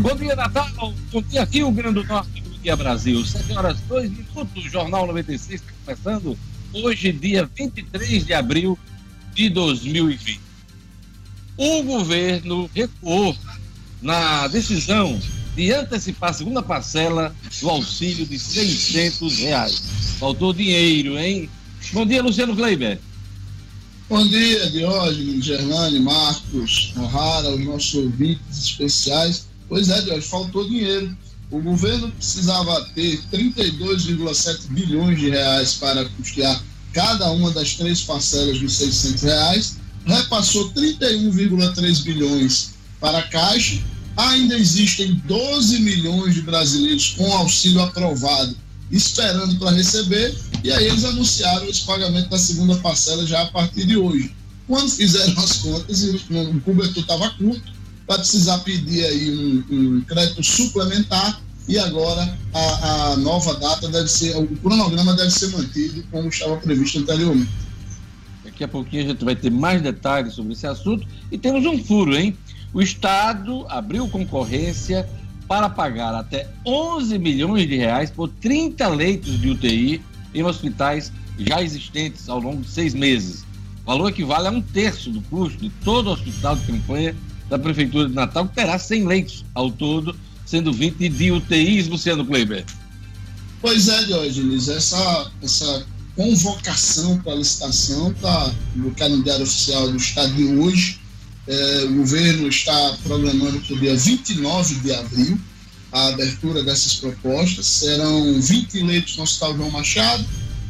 Bom dia, Natal. Bom dia, Rio Grande do Norte. Bom dia, Brasil. 7 horas 2 minutos. Jornal 96 está começando hoje, dia 23 de abril de 2020. O governo recuou na decisão de antecipar a segunda parcela do auxílio de 600 reais. Faltou dinheiro, hein? Bom dia, Luciano Kleiber. Bom dia, Diógenes, Gerlane, Marcos, O'Hara, os nossos ouvintes especiais. Pois é, Deus, faltou dinheiro. O governo precisava ter 32,7 bilhões de reais para custear cada uma das três parcelas dos 600 reais, repassou 31,3 bilhões para a Caixa. Ainda existem 12 milhões de brasileiros com auxílio aprovado esperando para receber, e aí eles anunciaram esse pagamento da segunda parcela já a partir de hoje. Quando fizeram as contas, o cobertor estava curto, para precisar pedir aí um, um, crédito suplementar e agora a, a, nova data deve ser, o cronograma deve ser mantido como estava previsto anteriormente. Daqui a pouquinho a gente vai ter mais detalhes sobre esse assunto e temos um furo, hein? O Estado abriu concorrência para pagar até 11 milhões de reais por 30 leitos de UTI em hospitais já existentes ao longo de seis meses. Valor equivale a um terço do custo de todo hospital de campanha da Prefeitura de Natal, que terá 100 leitos ao todo, sendo 20 de UTIs, Luciano Kleber. Pois é, Diógenes, essa, essa convocação para licitação está no calendário oficial do Estado de hoje. É, o governo está programando para o dia 29 de abril a abertura dessas propostas. Serão 20 leitos no Hospital João Machado,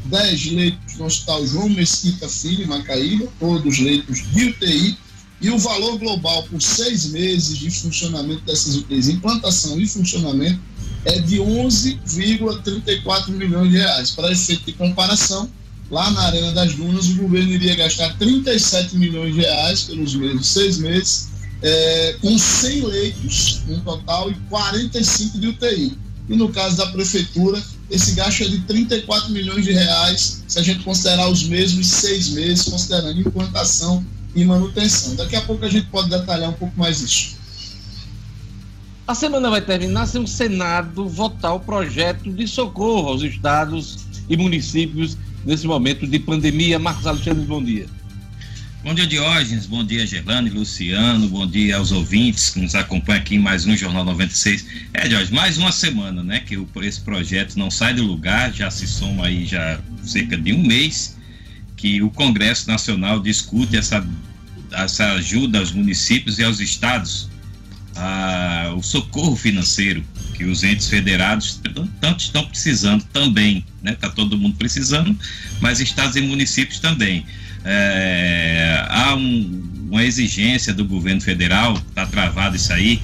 10 leitos no Hospital João Mesquita Filho, Macaíba, todos leitos de UTI e o valor global por seis meses de funcionamento dessas UTIs, implantação e funcionamento, é de 11,34 milhões de reais. Para efeito de comparação, lá na Arena das Dunas, o governo iria gastar 37 milhões de reais pelos mesmos seis meses, é, com 100 leitos no total e 45 de UTI. E no caso da prefeitura, esse gasto é de 34 milhões de reais, se a gente considerar os mesmos seis meses, considerando implantação e manutenção. Daqui a pouco a gente pode detalhar um pouco mais isso. A semana vai terminar sem o Senado votar o projeto de socorro aos estados e municípios nesse momento de pandemia. Marcos Alexandre, bom dia. Bom dia, Diógenes. Bom dia, Gerlane, Luciano. Bom dia aos ouvintes que nos acompanham aqui em mais um Jornal 96. É, Diógenes, mais uma semana, né, que esse projeto não sai do lugar, já se soma aí já cerca de um mês que o Congresso Nacional discute essa, essa ajuda aos municípios e aos estados, a, o socorro financeiro que os entes federados tanto estão precisando também, né? Está todo mundo precisando, mas estados e municípios também. É, há um, uma exigência do governo federal, está travado isso aí,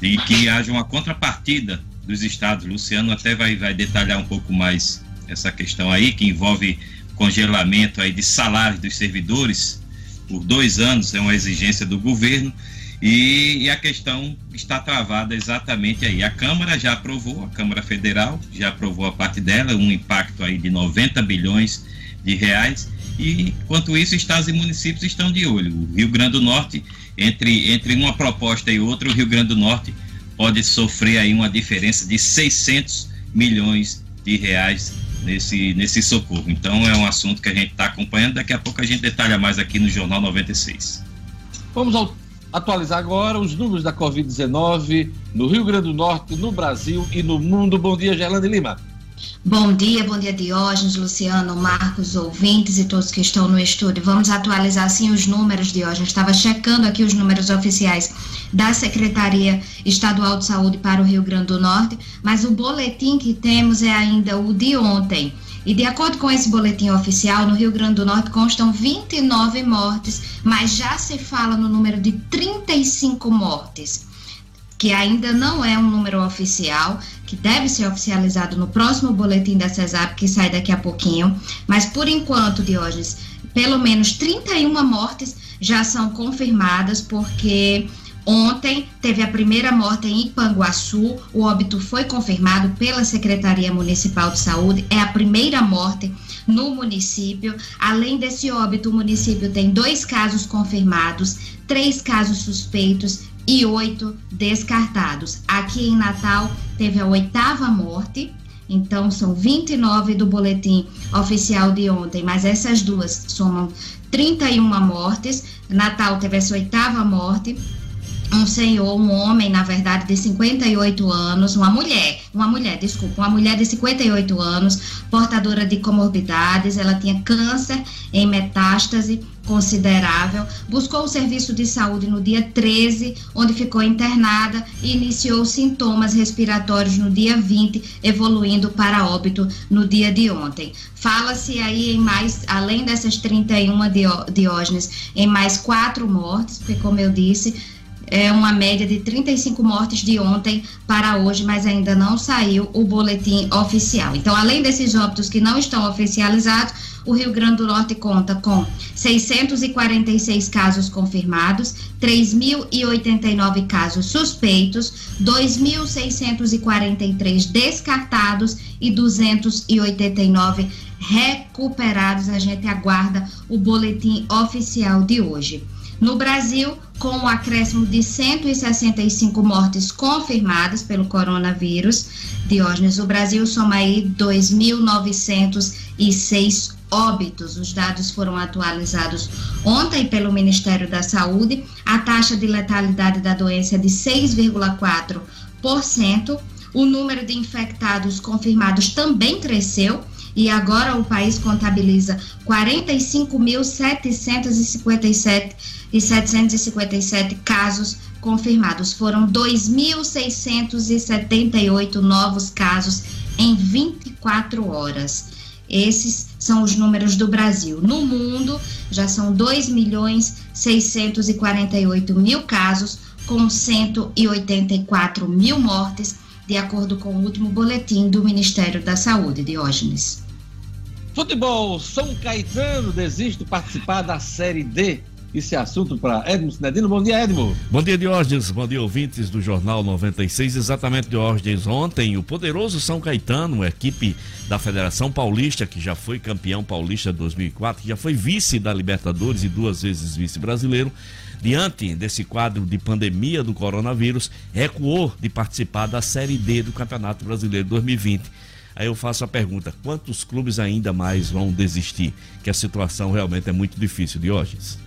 de que haja uma contrapartida dos estados. Luciano até vai, vai detalhar um pouco mais essa questão aí, que envolve congelamento aí de salários dos servidores por dois anos, é uma exigência do governo, e, e, a questão está travada exatamente aí. A Câmara já aprovou, a Câmara Federal já aprovou a parte dela, um impacto aí de 90 bilhões de reais, e enquanto isso, estados e municípios estão de olho. O Rio Grande do Norte, entre, entre uma proposta e outra, o Rio Grande do Norte pode sofrer aí uma diferença de 600 milhões de reais nesse, nesse socorro. Então é um assunto que a gente está acompanhando. Daqui a pouco a gente detalha mais aqui no Jornal 96. Vamos ao, atualizar agora os números da Covid-19 no Rio Grande do Norte, no Brasil e no mundo. Bom dia, Gerlande Lima. Bom dia, bom dia Diógenes, Luciano, Marcos, ouvintes e todos que estão no estúdio. Vamos atualizar assim os números, Diógenes. Estava checando aqui os números oficiais da Secretaria Estadual de Saúde para o Rio Grande do Norte, mas o boletim que temos é ainda o de ontem. E de acordo com esse boletim oficial, no Rio Grande do Norte constam 29 mortes, mas já se fala no número de 35 mortes que ainda não é um número oficial, que deve ser oficializado no próximo boletim da CESAP, que sai daqui a pouquinho. Mas, por enquanto, Diógenes, pelo menos 31 mortes já são confirmadas, porque Ontem teve a primeira morte em Ipanguaçu, o óbito foi confirmado pela Secretaria Municipal de Saúde, é a primeira morte no município. Além desse óbito, o município tem dois casos confirmados, três casos suspeitos 208 descartados. Aqui em Natal teve a oitava morte, então são 29 do boletim oficial de ontem, mas essas duas somam 31 mortes. Natal teve essa oitava morte um senhor, um homem, na verdade, de 58 anos, uma mulher, uma mulher, desculpa, uma mulher de 58 anos, portadora de comorbidades, ela tinha câncer em metástase considerável, buscou o serviço de saúde no dia 13, onde ficou internada e iniciou sintomas respiratórios no dia 20, evoluindo para óbito no dia de ontem. Fala-se aí em mais, além dessas 31 diógenes, em mais quatro mortes, porque como eu disse, é uma média de 35 mortes de ontem para hoje, mas ainda não saiu o boletim oficial. Então, além desses óbitos que não estão oficializados, o Rio Grande do Norte conta com 646 casos confirmados, 3.089 casos suspeitos, 2.643 descartados e 289 recuperados. A gente aguarda o boletim oficial de hoje. No Brasil, com o um acréscimo de 165 mortes confirmadas pelo coronavírus, Diógenes, o Brasil soma aí 2.906 óbitos. Os dados foram atualizados ontem pelo Ministério da Saúde. A taxa de letalidade da doença é de 6,4%. O número de infectados confirmados também cresceu e agora o país contabiliza 45.757 e 757 casos confirmados. Foram 2.678 novos casos em 24 horas. Esses são os números do Brasil. No mundo, já são 2 milhões 648 mil casos, com 184 mil mortes, de acordo com o último boletim do Ministério da Saúde, Diógenes. Futebol, São Caetano desiste de participar da Série D esse assunto para Edmo Sinedino. Bom dia, Edmo. Bom dia, Diógenes. Bom dia, ouvintes do Jornal 96. Exatamente, Diógenes. Ontem, o poderoso São Caetano, equipe da Federação Paulista, que já foi campeão paulista 2004, que já foi vice da Libertadores e duas vezes vice-brasileiro, diante desse quadro de pandemia do coronavírus, recuou de participar da Série D do Campeonato Brasileiro 2020. Aí eu faço a pergunta: quantos clubes ainda mais vão desistir? Que a situação realmente é muito difícil, Diógenes.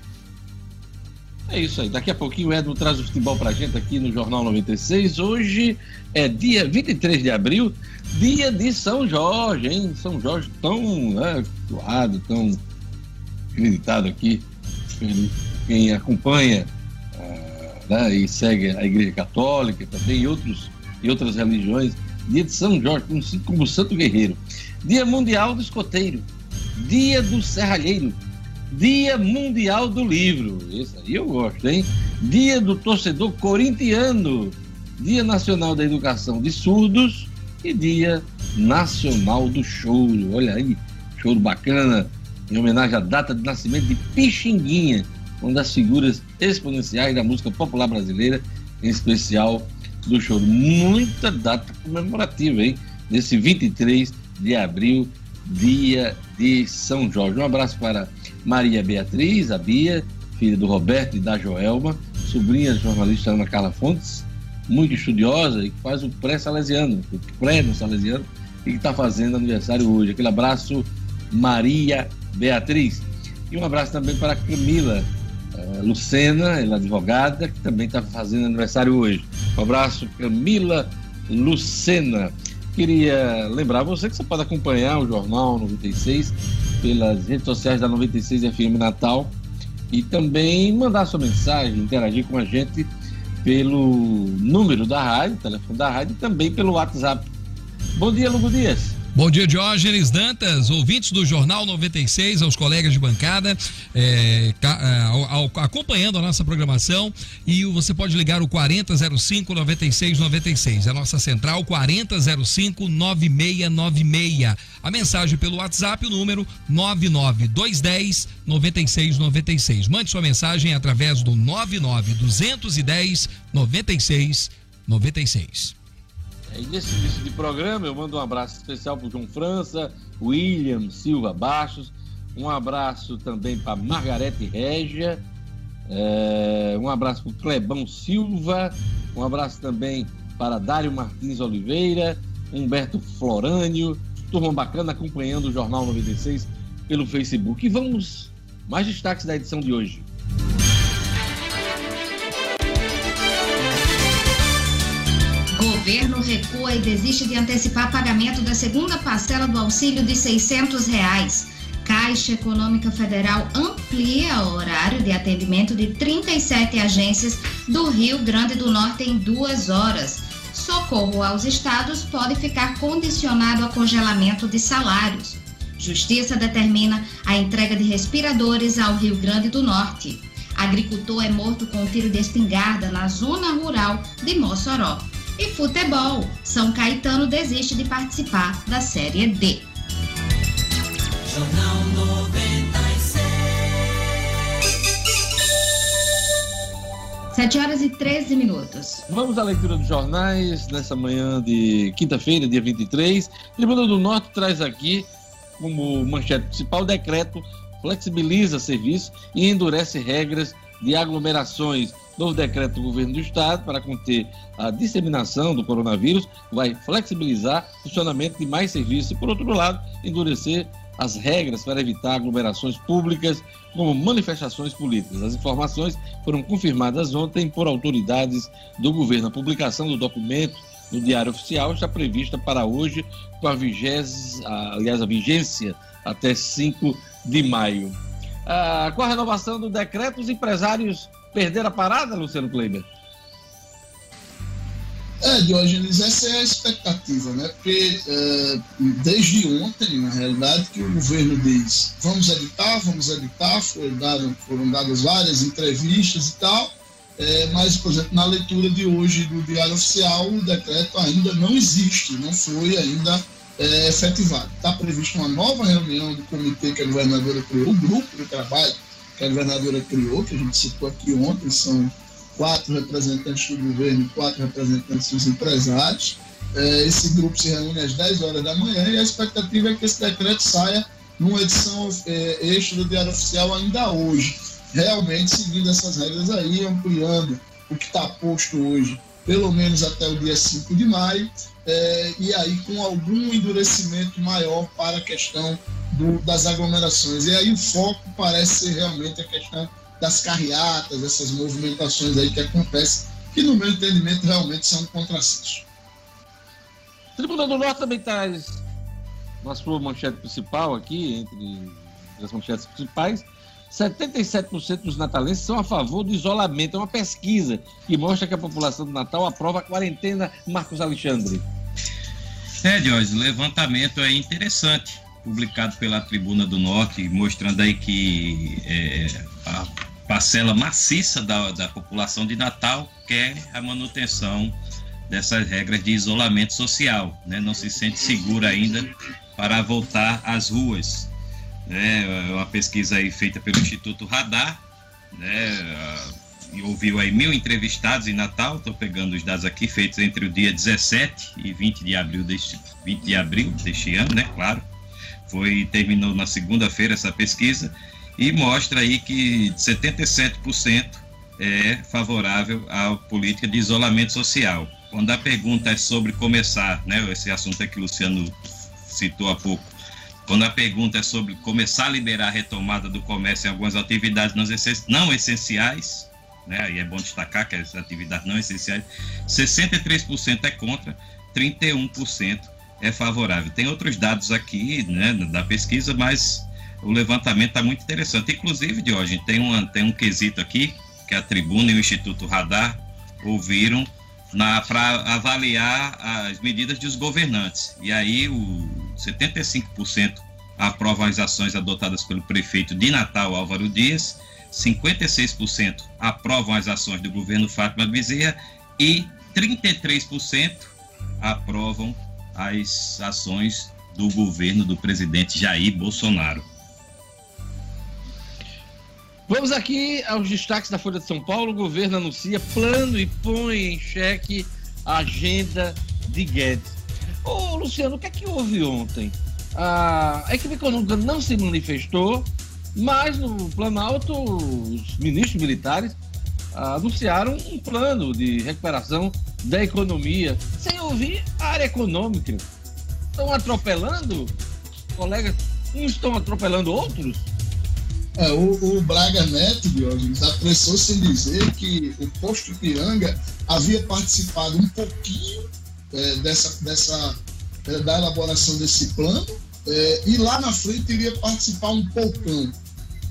É isso aí. Daqui a pouquinho o Edmo traz o futebol pra gente aqui no Jornal 96. Hoje é dia 23 de abril, dia de São Jorge, hein? São Jorge tão né, tão acreditado aqui. Quem acompanha uh, né, e segue a Igreja Católica também e, outros, e outras religiões. Dia de São Jorge, como Santo Guerreiro. Dia Mundial do Escoteiro. Dia do Serralheiro Dia Mundial do Livro. Esse aí eu gosto, hein? Dia do Torcedor Corintiano. Dia Nacional da Educação de Surdos e Dia Nacional do Choro. Olha aí, choro bacana, em homenagem à data de nascimento de Pixinguinha, uma das figuras exponenciais da música popular brasileira, em especial do choro. Muita data comemorativa, hein? Nesse 23 de abril, dia de São Jorge. Um abraço para Maria Beatriz, a Bia, filha do Roberto e da Joelma, sobrinha jornalista Ana Carla Fontes, muito estudiosa e que faz o pré-salesiano, o pré-salesiano, e que está fazendo aniversário hoje. Aquele abraço, Maria Beatriz. E um abraço também para Camila Lucena, ela é advogada, que também está fazendo aniversário hoje. Um abraço, Camila Lucena. Queria lembrar você que você pode acompanhar o Jornal 96 pelas redes sociais da 96 FM Natal e também mandar sua mensagem, interagir com a gente pelo número da rádio, telefone da rádio e também pelo WhatsApp. Bom dia, Lugo Dias. Bom dia, Diógenes Dantas, ouvintes do Jornal 96, aos colegas de bancada, é, é acompanhando a nossa programação. E você pode ligar o 4005 9696, é a nossa central 4005 9696. A mensagem pelo WhatsApp, o número 99210 9696. Mande sua mensagem através do 99210 9696. E nesse início de programa, eu mando um abraço especial para o João França, William Silva Baixos, um abraço também para Margarete Régia, é, um abraço para o Clebão Silva, um abraço também para Dário Martins Oliveira, Humberto Florânio, turma bacana acompanhando o Jornal 96 pelo Facebook. E vamos mais destaques da edição de hoje. Governo recua e desiste de antecipar pagamento da segunda parcela do auxílio de 600 reais. Caixa Econômica Federal amplia o horário de atendimento de 37 agências do Rio Grande do Norte em duas horas. Socorro aos estados pode ficar condicionado a congelamento de salários. Justiça determina a entrega de respiradores ao Rio Grande do Norte. Agricultor é morto com um tiro de espingarda na zona rural de Mossoró. E futebol, São Caetano desiste de participar da Série D. Jornal 96. 7 horas e 13 minutos. Vamos à leitura dos jornais nessa manhã de quinta-feira, dia 23. Tribuna do Norte traz aqui como manchete principal, o decreto flexibiliza serviço e endurece regras de aglomerações. Novo decreto do governo do estado para conter a disseminação do coronavírus vai flexibilizar o funcionamento de mais serviços e, por outro lado, endurecer as regras para evitar aglomerações públicas como manifestações políticas. As informações foram confirmadas ontem por autoridades do governo. A publicação do documento no Diário Oficial está prevista para hoje, com a aliás, a vigência até 5 de maio. Ah, com a renovação do decreto, os empresários perderam a parada, Luciano Kleiber? É, Diógenes, essa é a expectativa, né? Porque é, desde ontem, na realidade, que o governo diz vamos editar, vamos editar, foram, foram dadas várias entrevistas e tal, é, mas, por exemplo, na leitura de hoje do Diário Oficial, o decreto ainda não existe, não foi ainda é, efetivado. Está prevista uma nova reunião do comitê que a governadora criou, o grupo de trabalho que a governadora criou, que a gente citou aqui ontem, são quatro representantes do governo e quatro representantes dos empresários. É, esse grupo se reúne às 10 horas da manhã e a expectativa é que esse decreto saia numa edição é, extra do Diário Oficial ainda hoje realmente seguindo essas regras aí, ampliando o que está posto hoje, pelo menos até o dia 5 de maio, é, e aí com algum endurecimento maior para a questão do, das aglomerações. E aí o foco parece ser realmente a questão das carreatas, essas movimentações aí que acontecem, que no meu entendimento realmente são um contrassenso. Tribunal do Norte também traz na sua manchete principal aqui, entre as manchetes principais, 77% dos natalenses são a favor do isolamento. É uma pesquisa que mostra que a população do Natal aprova a quarentena. Marcos Alexandre. É, Jorge, levantamento é interessante, publicado pela Tribuna do Norte, mostrando aí que é, a parcela maciça da, da população de Natal quer a manutenção dessas regras de isolamento social, né? não se sente segura ainda para voltar às ruas né, é uma pesquisa aí feita pelo Instituto Radar, né, e ouviu aí mil entrevistados em Natal, estou pegando os dados aqui, feitos entre o dia 17 e 20 de abril deste, 20 de abril deste ano, né, claro, foi, terminou na segunda-feira essa pesquisa, e mostra aí que 77% é favorável à política de isolamento social. Quando a pergunta é sobre começar, né, esse assunto é que o Luciano citou há pouco, quando a pergunta é sobre começar a liberar a retomada do comércio em algumas atividades não essenciais, né, e é bom destacar que as atividades não essenciais, 63% é contra, 31% é favorável. Tem outros dados aqui né, da pesquisa, mas o levantamento está muito interessante. Inclusive, de hoje tem, uma, tem um quesito aqui que a Tribuna e o Instituto Radar ouviram para avaliar as medidas dos governantes. E aí o 75% aprovam as ações adotadas pelo prefeito de Natal, Álvaro Dias, 56% aprovam as ações do governo Fátima Bezerra e 33% aprovam as ações do governo do presidente Jair Bolsonaro. Vamos aqui aos destaques da Folha de São Paulo. O governo anuncia plano e põe em xeque a agenda de Guedes. Ô, Luciano, o que é que houve ontem? A equipe econômica não se manifestou, mas no Planalto, os ministros militares anunciaram um plano de recuperação da economia, sem ouvir a área econômica. Estão atropelando, colegas, uns estão atropelando outros. É, o, o, Braga Neto, Diógenes, apressou-se em dizer que o posto Piranga havia participado um pouquinho é, dessa, dessa, é, da elaboração desse plano é, e lá na frente iria participar um poucão.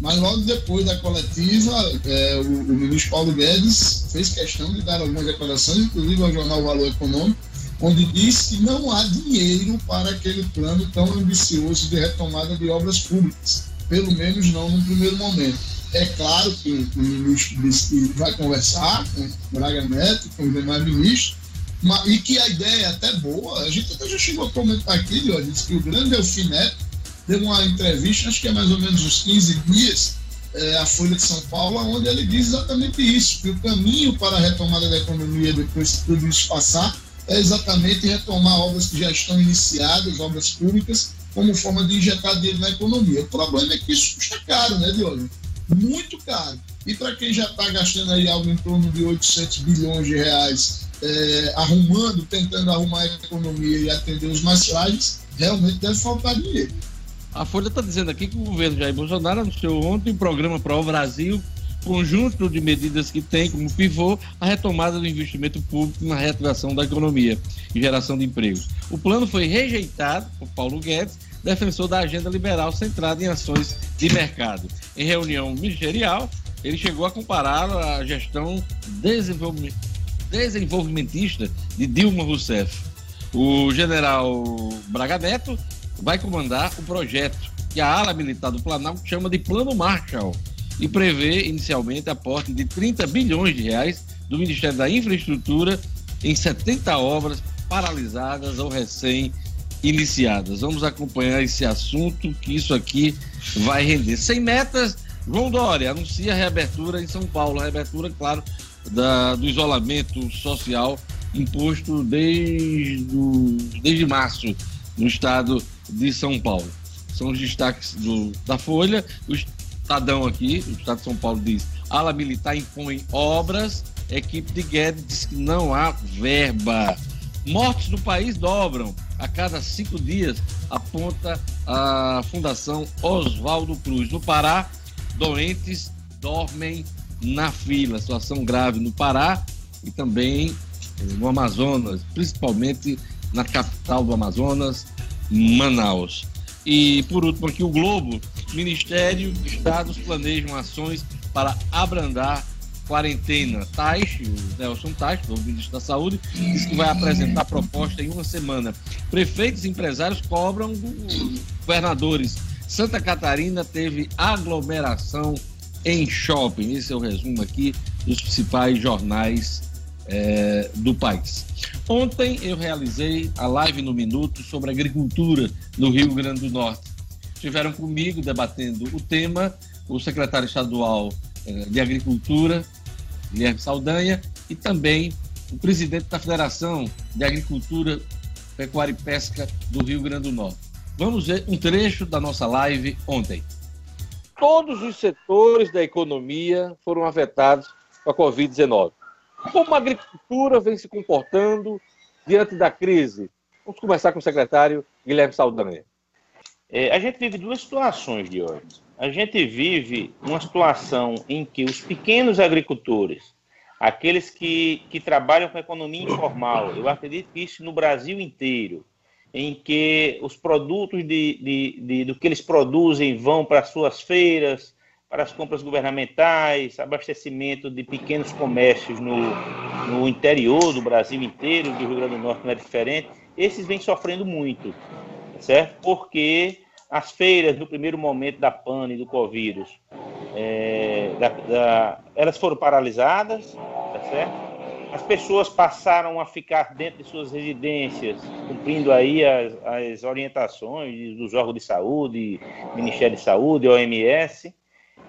Mas logo depois da coletiva, é, o, o, ministro Paulo Guedes fez questão de dar algumas declarações, inclusive ao jornal Valor Econômico, onde diz que não há dinheiro para aquele plano tão ambicioso de retomada de obras públicas, pelo menos não no primeiro momento. É claro que o ministro disse que vai conversar com Braga Neto, com os demais ministros, mas, e que a ideia é até boa. A gente até já chegou a comentar aqui, disse que o grande Elfineto deu uma entrevista, acho que é mais ou menos uns 15 dias, é, a Folha de São Paulo, onde ele diz exatamente isso, que o caminho para a retomada da economia depois que tudo isso passar é exatamente retomar obras que já estão iniciadas, obras públicas, como forma de injetar dinheiro na economia. O problema é que isso custa caro, né, Diogo? Muito caro. E para quem já está gastando aí algo em torno de 800 bilhões de reais é, arrumando, tentando arrumar a economia e atender os mais frágeis, realmente deve faltar dinheiro. A Folha está dizendo aqui que o governo Jair Bolsonaro anunciou ontem o programa Pro Brasil, conjunto de medidas que tem como pivô a retomada do investimento público na reativação da economia e geração de empregos. O plano foi rejeitado por Paulo Guedes, defensor da agenda liberal centrada em ações de mercado. Em reunião ministerial, ele chegou a comparar a gestão desenvolvimentista de Dilma Rousseff. O general Braga Neto vai comandar o projeto que a ala militar do Planalto chama de Plano Marshall e prevê inicialmente aporte de 30 bilhões de reais do Ministério da Infraestrutura em 70 obras paralisadas ou recém-iniciadas. Vamos acompanhar esse assunto, que isso aqui vai render. Sem metas, João Dória anuncia a reabertura em São Paulo, a reabertura, claro, da, do isolamento social imposto desde, desde março no estado de São Paulo. São os destaques do, da Folha. O Estadão aqui, o Estado de São Paulo diz: ala militar impõe obras, equipe de Guedes diz que não há verba. Mortes no país dobram a cada cinco dias, aponta a Fundação Oswaldo Cruz. No Pará, doentes dormem na fila. Situação grave no Pará e também no Amazonas, principalmente na capital do Amazonas, Manaus. E, por último, aqui o Globo, Ministério, Estados planejam ações para abrandar quarentena. Taish, o Nelson Taish, o ministro da Saúde, disse que vai apresentar proposta em uma semana. Prefeitos e empresários cobram governadores. Santa Catarina teve aglomeração em shopping. Esse é o resumo aqui dos principais jornais é, do país. Ontem eu realizei a live no Minuto sobre agricultura no Rio Grande do Norte. Estiveram comigo debatendo o tema o secretário estadual é, de Agricultura, Guilherme Saldanha, e também o presidente da Federação de Agricultura, Pecuária e Pesca do Rio Grande do Norte. Vamos ver um trecho da nossa live ontem. Todos os setores da economia foram afetados com a Covid-19. Como a agricultura vem se comportando diante da crise? Vamos começar com o secretário Guilherme Saldanha. É, a gente vive duas situações hoje. A gente vive uma situação em que os pequenos agricultores, aqueles que, que trabalham com economia informal, eu acredito que isso no Brasil inteiro, em que os produtos de, de, de do que eles produzem vão para suas feiras, para as compras governamentais, abastecimento de pequenos comércios no, no interior do Brasil inteiro, do Rio Grande do Norte não é diferente, esses vêm sofrendo muito, certo? Porque as feiras, no primeiro momento da pane do Covid, é, da, da, elas foram paralisadas, tá certo? As pessoas passaram a ficar dentro de suas residências, cumprindo aí as, as orientações dos órgãos de saúde, Ministério de Saúde, OMS,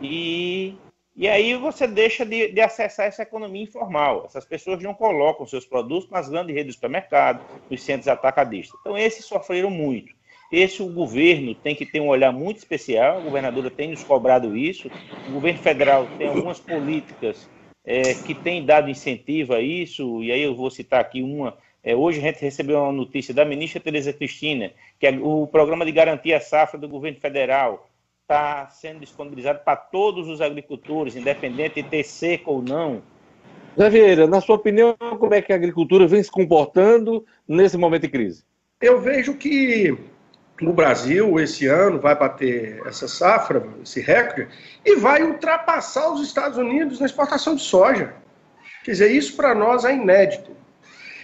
e, e aí você deixa de, de, acessar essa economia informal. Essas pessoas não colocam seus produtos nas grandes redes de supermercado, nos centros atacadistas. Então, esses sofreram muito. Esse o governo tem que ter um olhar muito especial, a governadora tem nos cobrado isso, o governo federal tem algumas políticas é, que tem dado incentivo a isso, e aí eu vou citar aqui uma. É, hoje a gente recebeu uma notícia da ministra Tereza Cristina, que é o programa de garantia safra do governo federal está sendo disponibilizado para todos os agricultores, independente de ter seca ou não. Zé Vieira, na sua opinião, como é que a agricultura vem se comportando nesse momento de crise? Eu vejo que no Brasil, esse ano, vai bater essa safra, esse recorde, e vai ultrapassar os Estados Unidos na exportação de soja. Quer dizer, isso para nós é inédito.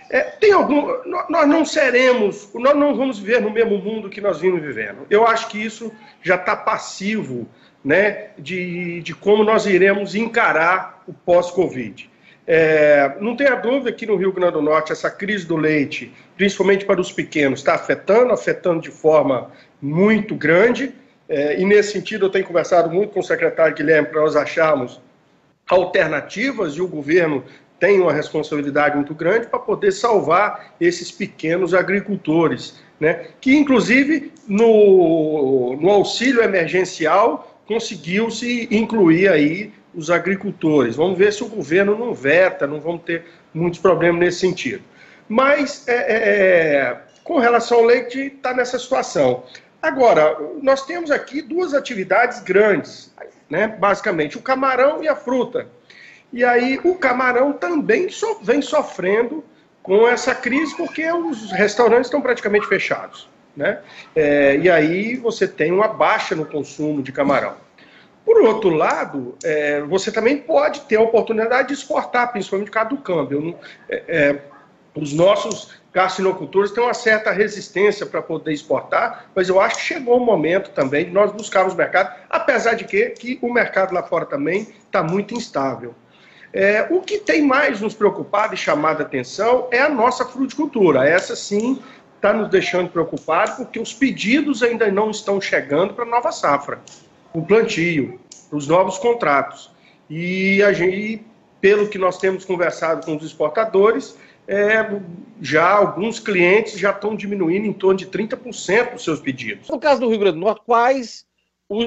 É, tem algum, nós não seremos, nós não vamos viver no mesmo mundo que nós vimos vivendo. Eu acho que isso já está passivo né, de, de como nós iremos encarar o pós-Covid. É, não tenha dúvida que no Rio Grande do Norte essa crise do leite, principalmente para os pequenos, está afetando, afetando de forma muito grande. É, e nesse sentido eu tenho conversado muito com o secretário Guilherme para nós acharmos alternativas e o governo tem uma responsabilidade muito grande para poder salvar esses pequenos agricultores, né? que inclusive no, no auxílio emergencial conseguiu-se incluir aí os agricultores. Vamos ver se o governo não veta, não vamos ter muitos problemas nesse sentido. Mas, é, é, é com relação ao leite, está nessa situação. Agora, nós temos aqui duas atividades grandes, né? basicamente, o camarão e a fruta. E aí, o camarão também so, vem sofrendo com essa crise, porque os restaurantes estão praticamente fechados. Né? É, e aí você tem uma baixa no consumo de camarão. Por outro lado, é, você também pode ter a oportunidade de exportar, principalmente por causa do câmbio. É, é, os nossos carcinocultores têm uma certa resistência para poder exportar, mas eu acho que chegou o momento também de nós buscarmos mercado, apesar de que, que o mercado lá fora também está muito instável. É, o que tem mais nos preocupado e chamado a atenção é a nossa fruticultura. Essa sim está nos deixando preocupados, porque os pedidos ainda não estão chegando para a nova safra o plantio, os novos contratos. E a gente, pelo que nós temos conversado com os exportadores, é, já alguns clientes já estão diminuindo em torno de 30% os seus pedidos. No caso do Rio Grande do Norte, quais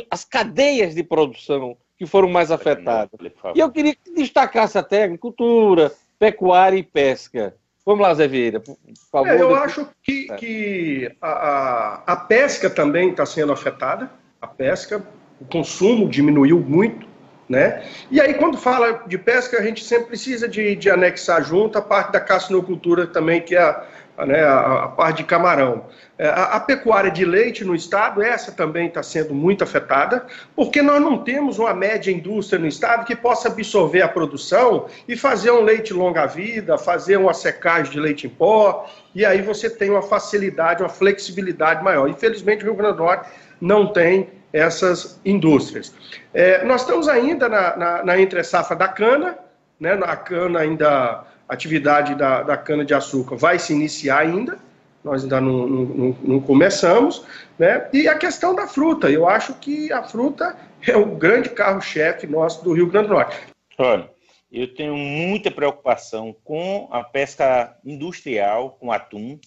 as cadeias de produção que foram mais afetadas? E eu queria que destacasse até agricultura, pecuária e pesca. Vamos lá, Zé Vieira, por favor. É, eu acho que, que a, a, a pesca também está sendo afetada. A pesca, o consumo diminuiu muito, né? E aí, quando fala de pesca, a gente sempre precisa de, de anexar junto a parte da caçinocultura também, que é a, né, a, a parte de camarão. É, a, a, pecuária de leite no estado, essa também está sendo muito afetada, porque nós não temos uma média indústria no estado que possa absorver a produção e fazer um leite longa-vida, fazer uma secagem de leite em pó, e aí você tem uma facilidade, uma flexibilidade maior. Infelizmente, o Rio Grande do Norte não tem essas indústrias. É, nós estamos ainda na, na, na entre-safra da cana, né, na cana ainda, a atividade da, da cana-de-açúcar vai se iniciar ainda, nós ainda não, não, não, começamos, né, e a questão da fruta, eu acho que a fruta é o grande carro-chefe nosso do Rio Grande do Norte. Olha, eu tenho muita preocupação com a pesca industrial, com atum,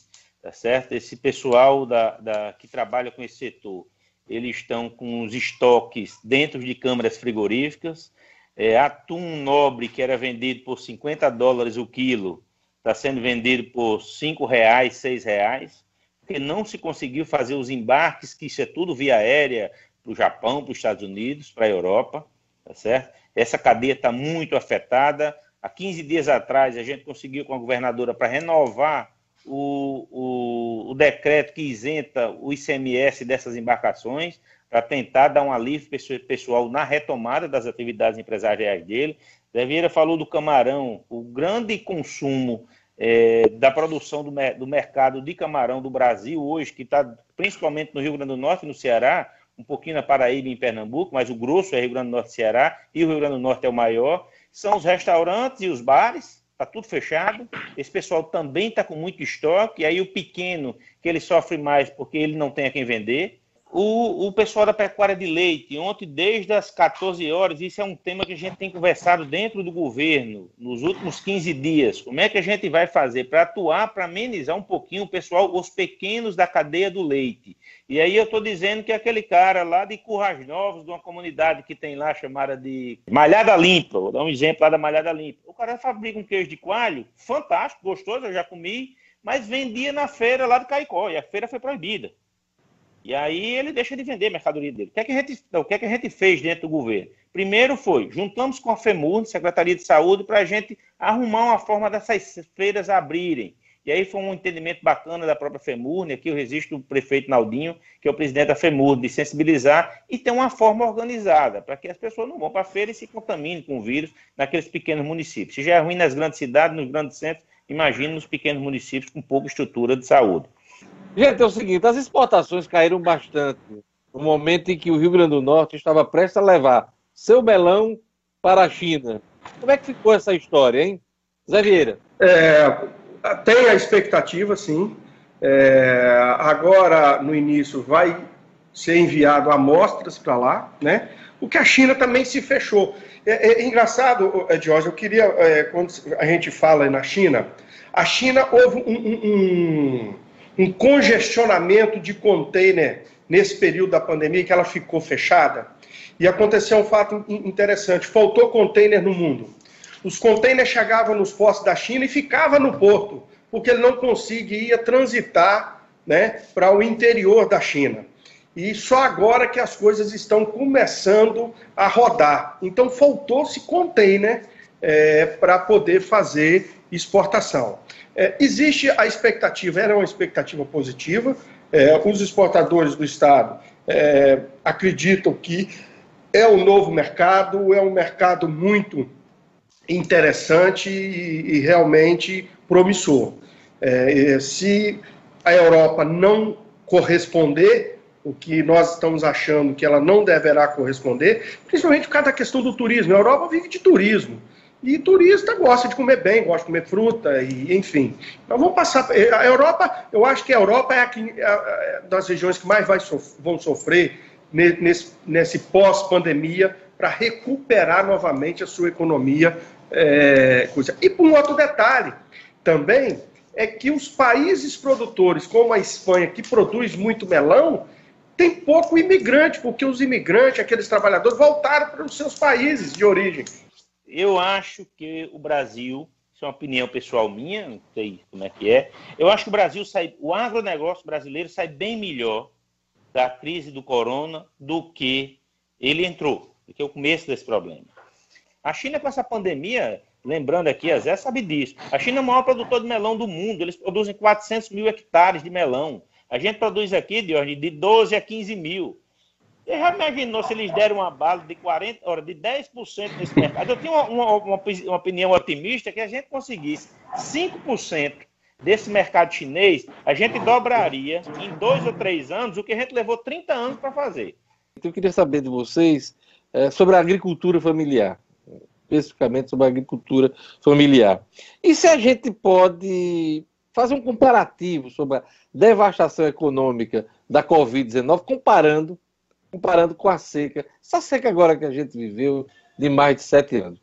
tá certo? Esse pessoal da, da, que trabalha com esse setor, eles estão com os estoques dentro de câmaras frigoríficas. É, atum nobre, que era vendido por 50 dólares o quilo, está sendo vendido por R$ reais, R$ reais, porque não se conseguiu fazer os embarques, que isso é tudo via aérea, para o Japão, para os Estados Unidos, para a Europa, tá certo? Essa cadeia está muito afetada. Há 15 dias atrás, a gente conseguiu com a governadora para renovar o, o, o, decreto que isenta o ICMS dessas embarcações, para tentar dar um alívio pessoal na retomada das atividades empresariais dele. Zé Vieira falou do camarão, o grande consumo é, da produção do, do, mercado de camarão do Brasil hoje, que está principalmente no Rio Grande do Norte no Ceará, um pouquinho na Paraíba e em Pernambuco, mas o grosso é Rio Grande do Norte e Ceará, e o Rio Grande do Norte é o maior, são os restaurantes e os bares, está tudo fechado. Esse pessoal também está com muito estoque. E aí o pequeno, que ele sofre mais porque ele não tem a quem vender. O, o pessoal da pecuária de leite, ontem, desde as 14 horas, isso é um tema que a gente tem conversado dentro do governo nos últimos 15 dias. Como é que a gente vai fazer para atuar, para amenizar um pouquinho o pessoal, os pequenos da cadeia do leite? E aí eu estou dizendo que aquele cara lá de Currais Novos, de uma comunidade que tem lá chamada de Malhada Limpa, vou dar um exemplo lá da Malhada Limpa. O cara fabrica um queijo de coalho, fantástico, gostoso, eu já comi, mas vendia na feira lá de Caicó, e a feira foi proibida. E aí ele deixa de vender a mercadoria dele. O que, é que a gente, o que, é que a gente fez dentro do governo? Primeiro foi, juntamos com a FEMUR, Secretaria de Saúde, para a gente arrumar uma forma dessas feiras abrirem. E aí foi um entendimento bacana da própria FEMUR, aqui eu resisto do prefeito Naldinho, que é o presidente da FEMUR, de sensibilizar e ter uma forma organizada, para que as pessoas não vão para a feira e se contaminem com o vírus naqueles pequenos municípios. Se já é ruim nas grandes cidades, nos grandes centros, imagine nos pequenos municípios com pouca estrutura de saúde. Gente, é o seguinte, as exportações caíram bastante no momento em que o Rio Grande do Norte estava prestes a levar seu melão para a China. Como é que ficou essa história, hein? Zé Vieira. É, tem a expectativa, sim. É, agora, no início, vai ser enviado amostras para lá, né? O que a China também se fechou. É, é engraçado, Jorge, eu queria, é, quando a gente fala na China, a China houve um, um, um um congestionamento de container nesse período da pandemia que ela ficou fechada. E aconteceu um fato interessante: faltou container no mundo. Os containers chegavam nos portos da China e ficavam no porto, porque ele não conseguia transitar né, para o interior da China. E só agora que as coisas estão começando a rodar. Então faltou-se container é, para poder fazer exportação. É, existe a expectativa, era uma expectativa positiva, é, os exportadores do Estado é, acreditam que é um novo mercado, é um mercado muito interessante e, e realmente promissor. É, se a Europa não corresponder, o que nós estamos achando que ela não deverá corresponder, principalmente por causa da questão do turismo. A Europa vive de turismo. E turista gosta de comer bem, gosta de comer fruta, e enfim. Então vamos passar. A Europa, eu acho que a Europa é a, que, a, das regiões que mais vai sof vão sofrer nesse, nesse pós-pandemia para recuperar novamente a sua economia. É, coisa. E por um outro detalhe também é que os países produtores, como a Espanha, que produz muito melão, tem pouco imigrante, porque os imigrantes, aqueles trabalhadores, voltaram para os seus países de origem eu acho que o Brasil, isso é uma opinião pessoal minha, não sei como é que é, eu acho que o Brasil sai, o agronegócio brasileiro sai bem melhor da crise do corona do que ele entrou, do que o começo desse problema. A China, com essa pandemia, lembrando aqui, a Zé sabe disso, a China é o maior produtor de melão do mundo, eles produzem 400 mil hectares de melão. A gente produz aqui, de, de 12 a 15 mil. Você já imaginou se eles deram uma bala de 40, hora, de 10% nesse mercado? Eu tinha uma, uma, uma, opinião otimista que a gente conseguisse 5% desse mercado chinês, a gente dobraria em dois ou três anos o que a gente levou 30 anos para fazer. Então, eu queria saber de vocês é, sobre a agricultura familiar, especificamente sobre a agricultura familiar. E se a gente pode fazer um comparativo sobre a devastação econômica da Covid-19, comparando comparando com a seca. Essa seca agora que a gente viveu de mais de sete anos.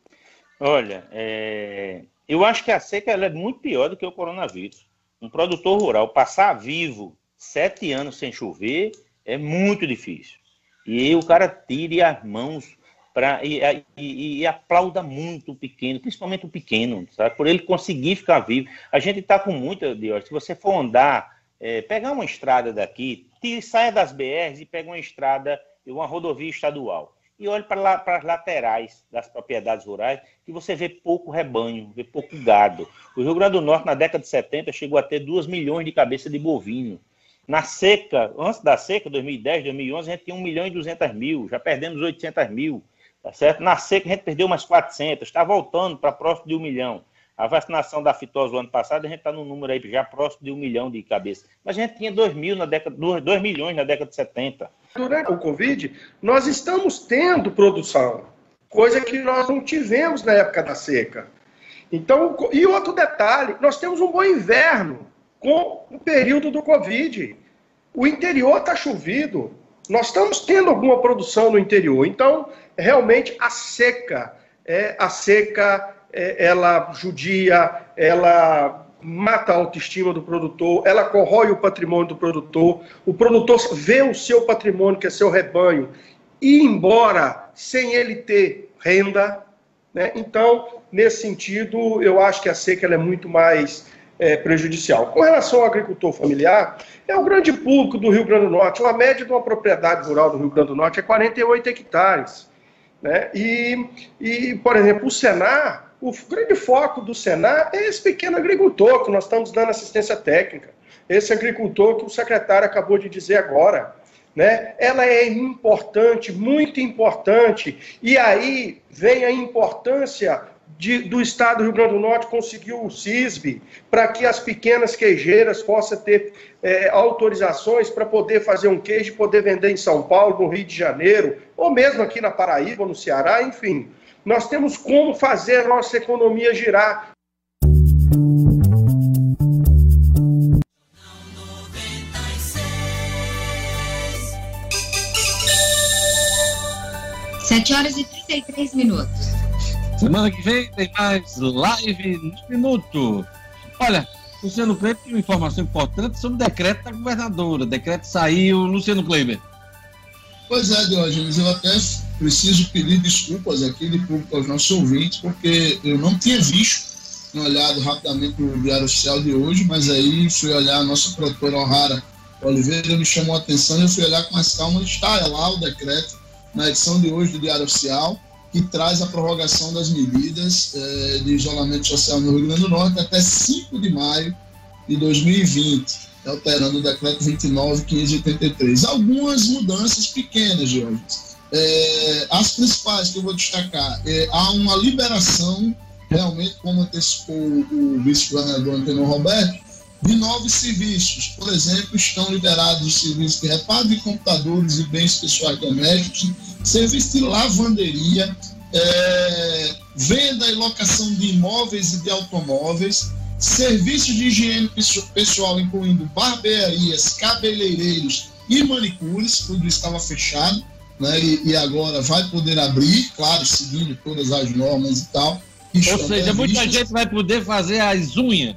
Olha, é... eu acho que a seca é muito pior do que o coronavírus. Um produtor rural passar vivo sete anos sem chover é muito difícil. E o cara tire as mãos para e, e, e, aplauda muito o pequeno, principalmente o pequeno, sabe? Por ele conseguir ficar vivo. A gente está com muita, Dior, se você for andar, é, pegar uma estrada daqui, saia das BRs e pega uma estrada, uma rodovia estadual. E olhe para, para as laterais das propriedades rurais, que você vê pouco rebanho, vê pouco gado. O Rio Grande do Norte, na década de 70, chegou a ter 2 milhões de cabeças de bovino. Na seca, antes da seca, 2010, 2011, a gente tinha 1 milhão e 200 mil, já perdemos 800 mil, tá certo? Na seca, a gente perdeu mais 400, está voltando para próximo de 1 milhão. A vacinação da fitose do ano passado, a gente está no número aí já próximo de um milhão de cabeças. Mas a gente tinha 2 mil na década, 2 milhões na década de 70. Durante o Covid, nós estamos tendo produção, coisa que nós não tivemos na época da seca. Então, e outro detalhe, nós temos um bom inverno com o período do Covid. O interior está chovido, Nós estamos tendo alguma produção no interior. Então, realmente, a seca, é, a seca, ela judia, ela mata a autoestima do produtor, ela corrói o patrimônio do produtor, o produtor vê o seu patrimônio, que é seu rebanho, ir embora sem ele ter renda. Né? Então, nesse sentido, eu acho que a seca é muito mais é, prejudicial. Com relação ao agricultor familiar, é o grande público do Rio Grande do Norte. A média de uma propriedade rural do Rio Grande do Norte é 48 hectares. Né? E, e, por exemplo, o Senar, o grande foco do Senar é esse pequeno agricultor que nós estamos dando assistência técnica. Esse agricultor que o secretário acabou de dizer agora. Né? Ela é importante, muito importante. E aí vem a importância de, do Estado do Rio Grande do Norte conseguiu o CISB para que as pequenas queijeiras possam ter é, autorizações para poder fazer um queijo e poder vender em São Paulo, no Rio de Janeiro, ou mesmo aqui na Paraíba, no Ceará, enfim. Nós temos como fazer a nossa economia girar. Sete horas e 33 minutos. Semana que vem tem mais live no minuto. Olha, Luciano Kleber tem uma informação importante sobre o decreto da governadora. O decreto saiu, Luciano Kleber. Pois é, Diógenes, eu até preciso pedir desculpas aqui de público aos nossos ouvintes, porque eu não tinha visto, tinha olhado rapidamente o Diário Oficial de hoje, mas aí fui olhar a nossa produtora O'Hara Oliveira, me chamou a atenção e eu fui olhar com mais calma, está lá o decreto na edição de hoje do Diário Oficial que traz a prorrogação das medidas eh, de isolamento social no Rio Grande do Norte até 5 de maio de 2020, alterando o decreto 29.583. Algumas mudanças pequenas, Jorge. Eh, as principais que eu vou destacar, é há uma liberação, realmente, como antecipou o vice-governador Antenor Roberto, de novos serviços. Por exemplo, estão liberados os serviços de reparo de computadores e bens pessoais domésticos, serviço de lavanderia, é, venda e locação de imóveis e de automóveis, serviços de higiene pessoal, incluindo barbearias, cabeleireiros e manicures, tudo estava fechado, né, e, e, agora vai poder abrir, claro, seguindo todas as normas e tal. Ou seja, muita gente vai poder fazer as unhas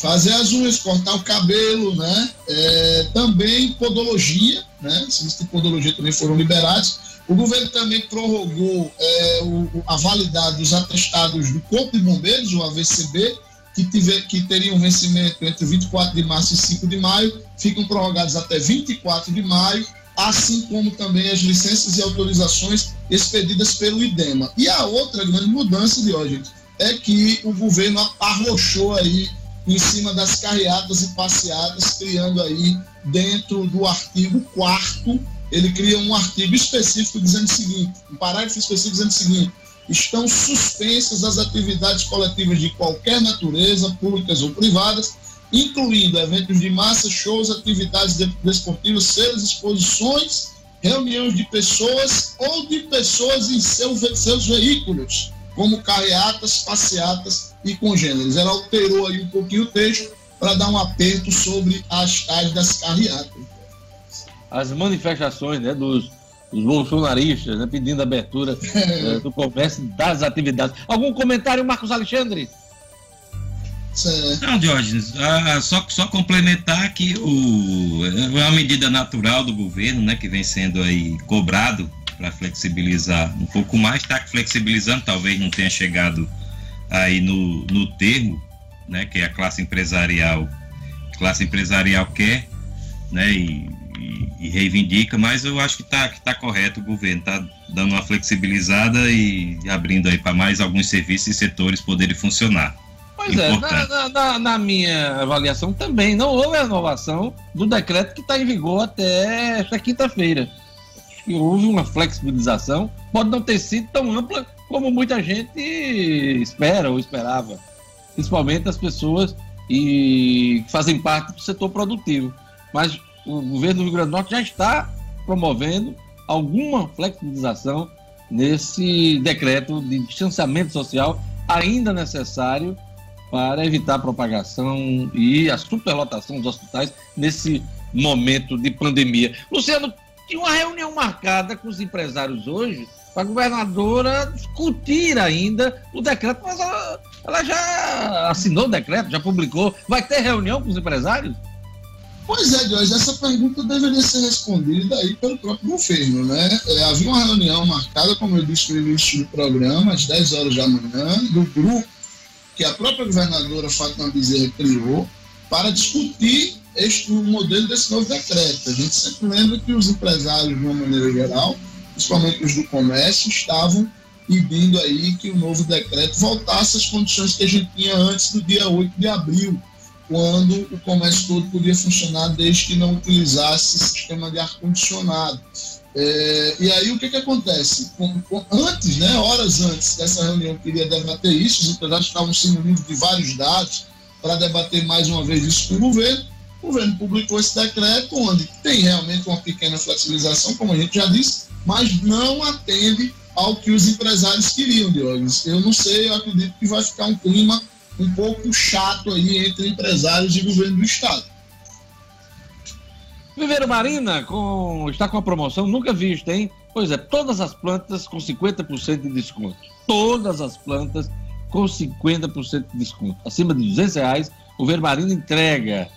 fazer as unhas, cortar o cabelo, né? É, também podologia, né? Serviços de podologia também foram liberados. O governo também prorrogou é, o, a validade dos atestados do Corpo de Bombeiros, o AVCB, que, tiver, que teriam vencimento entre 24 de março e 5 de maio, ficam prorrogados até 24 de maio, assim como também as licenças e autorizações expedidas pelo IDEMA. E a outra grande mudança de hoje é que o governo arrochou aí em cima das carreatas e passeadas, criando aí dentro do artigo 4 ele cria um artigo específico dizendo o seguinte, um parágrafo específico dizendo o seguinte, estão suspensas as atividades coletivas de qualquer natureza, públicas ou privadas, incluindo eventos de massa, shows, atividades desportivas, feiras, exposições, reuniões de pessoas ou de pessoas em seus, seus veículos, como carreatas, passeatas e congêneres. Ela alterou aí um pouquinho o texto para dar um aperto sobre as tais das carreatas. As manifestações né, dos, dos bolsonaristas né, pedindo abertura é, do comércio das atividades. Algum comentário, Marcos Alexandre? Não, Diógenes, ah, só, só complementar que o, é uma medida natural do governo, né, que vem sendo aí cobrado para flexibilizar um pouco mais, está flexibilizando, talvez não tenha chegado aí no, no termo, né, que a classe empresarial, classe empresarial quer, né, e, e, e reivindica, mas eu acho que está que tá correto o governo, está dando uma flexibilizada e abrindo aí para mais alguns serviços e setores poderem funcionar. Pois é, na, na, na, minha avaliação também não houve a renovação do decreto que está em vigor até esta quinta-feira. Houve uma flexibilização, pode não ter sido tão ampla como muita gente espera ou esperava, principalmente as pessoas e que fazem parte do setor produtivo. Mas o governo do Rio Grande do Norte já está promovendo alguma flexibilização nesse decreto de distanciamento social ainda necessário para evitar a propagação e a superlotação dos hospitais nesse momento de pandemia. Luciano, Tinha uma reunião marcada com os empresários hoje para a governadora discutir ainda o decreto, mas ela, ela já assinou o decreto, já publicou. Vai ter reunião com os empresários? Pois é, Jorge, essa pergunta deveria ser respondida aí pelo próprio governo, né? É, havia uma reunião marcada, como eu disse no início do programa, às 10 horas da manhã, do grupo que a própria governadora Fátima Bezerra criou para discutir este, o modelo desse novo decreto. A gente sempre lembra que os empresários, de uma maneira geral, principalmente os do comércio, estavam pedindo aí que o novo decreto voltasse às condições que a gente tinha antes do dia 8 de abril, quando o comércio todo podia funcionar desde que não utilizasse sistema de ar-condicionado. É, e aí o que, que acontece? Com, com, antes, né, horas antes dessa reunião que iria debater isso, os empresários estavam se munindo de vários dados para debater mais uma vez isso com o governo. O governo publicou esse decreto, onde tem realmente uma pequena flexibilização, como a gente já disse, mas não atende ao que os empresários queriam, Diogo. Eu não sei, eu acredito que vai ficar um clima um pouco chato aí entre empresários e governo do Estado. Viveiro Marina com, está com a promoção nunca vista, hein? Pois é, todas as plantas com 50% de desconto. Todas as plantas com 50% de desconto. Acima de 200 reais, o Vermarina entrega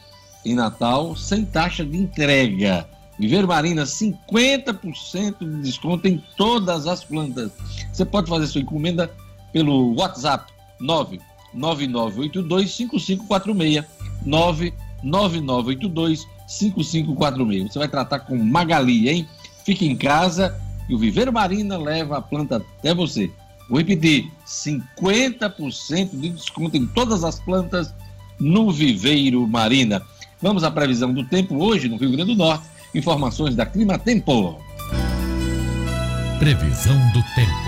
em Natal sem taxa de entrega. Viver Marina, 50% de desconto em todas as plantas. Você pode fazer sua encomenda pelo WhatsApp 999825546. 999825546. Você vai tratar com Magali, hein? Fique em casa e o Viveiro Marina leva a planta até você. Vou repetir: 50% de desconto em todas as plantas no Viveiro Marina. Vamos à previsão do tempo hoje no Rio Grande do Norte. Informações da Clima Tempo. Previsão do tempo.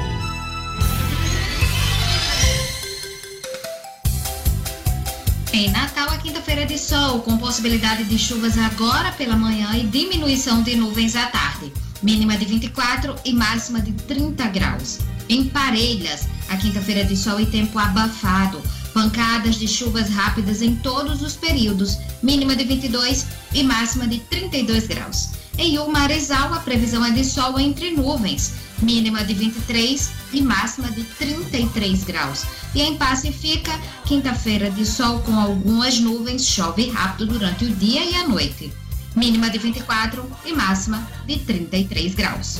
Em Natal, a quinta-feira de sol, com possibilidade de chuvas agora pela manhã e diminuição de nuvens à tarde. Mínima de 24 e máxima de 30 graus. Em Parelhas, a quinta-feira de sol e tempo abafado. Pancadas de chuvas rápidas em todos os períodos, mínima de 22 e máxima de 32 graus. Em Umarizal, a previsão é de sol entre nuvens, mínima de 23 e máxima de 33 graus. E em Pacifica, quinta-feira de sol com algumas nuvens, chove rápido durante o dia e a noite. Mínima de 24 e máxima de 33 graus.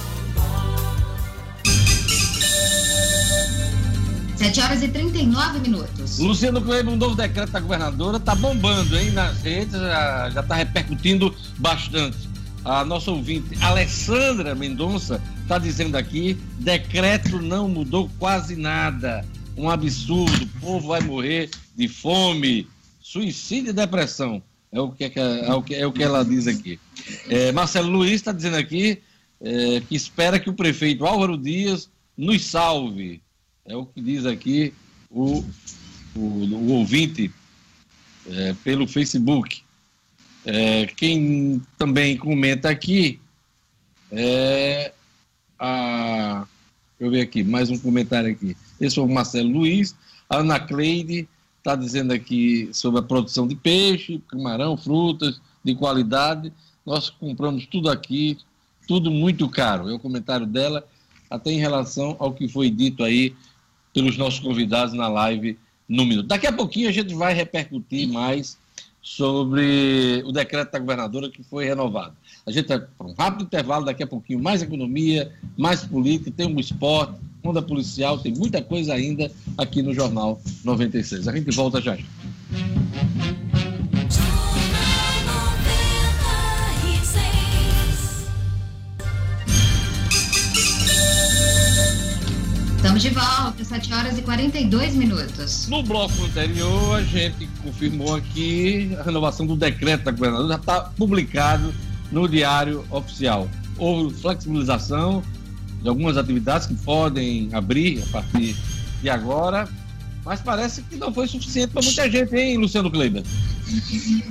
7 horas e 39 minutos. Luciano Kleber, um novo decreto da governadora, tá bombando, hein? Nas redes, já, já tá repercutindo bastante. A nossa ouvinte, Alessandra Mendonça, está dizendo aqui: decreto não mudou quase nada. Um absurdo, o povo vai morrer de fome, suicídio e depressão. É o que, é, é o que, é o que ela diz aqui. É, Marcelo Luiz está dizendo aqui é, que espera que o prefeito Álvaro Dias nos salve. É o que diz aqui o, o, o ouvinte é, pelo Facebook. É, quem também comenta aqui é a. Deixa eu ver aqui, mais um comentário aqui. Esse foi o Marcelo Luiz. A Ana Cleide está dizendo aqui sobre a produção de peixe, camarão, frutas de qualidade. Nós compramos tudo aqui, tudo muito caro. É o comentário dela, até em relação ao que foi dito aí pelos nossos convidados na live no minuto. Daqui a pouquinho a gente vai repercutir mais sobre o decreto da governadora que foi renovado. A gente vai para um rápido intervalo, daqui a pouquinho mais economia, mais política, tem um esporte, onda policial, tem muita coisa ainda aqui no Jornal 96. A gente volta já. Estamos de volta, 7 horas e 42 minutos. No bloco anterior, a gente confirmou aqui a renovação do decreto da governadora, já está publicado no Diário Oficial. Houve flexibilização de algumas atividades que podem abrir a partir de agora, mas parece que não foi suficiente para muita gente, hein, Luciano Kleber?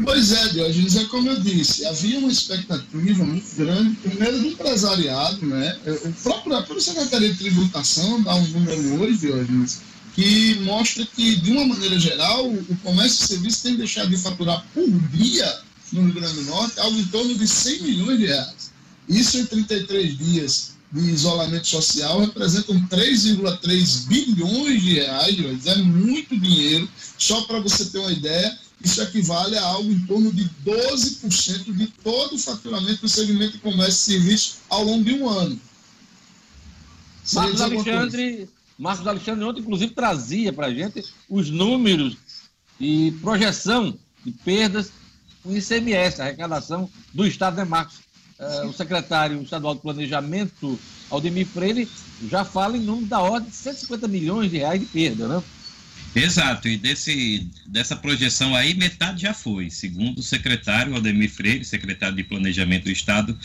Pois é, Diogenes, é como eu disse, havia uma expectativa muito grande, primeiro do empresariado, né? O próprio, a própria Secretaria de Tributação dá um número hoje, Diogenes, que mostra que, de uma maneira geral, o comércio e serviço tem deixado de faturar por dia no Rio Grande do Norte algo em torno de 100 milhões de reais. Isso em 33 dias de isolamento social representam 3,3 bilhões de reais, é muito dinheiro. Só para você ter uma ideia, isso equivale a algo em torno de 12% de todo o faturamento do segmento de comércio e serviço ao longo de um ano. Marcos Alexandre, Marcos Alexandre ontem, inclusive, trazia para a gente os números e projeção de perdas com ICMS, arrecadação do Estado, né, Marcos? Uh, o secretário estadual de Planejamento, Aldemir Freire, já fala em número da ordem de 150 milhões de reais de perda, né? Exato, e desse, dessa projeção aí, metade já foi. Segundo o secretário Aldemir Freire, secretário de Planejamento do Estado,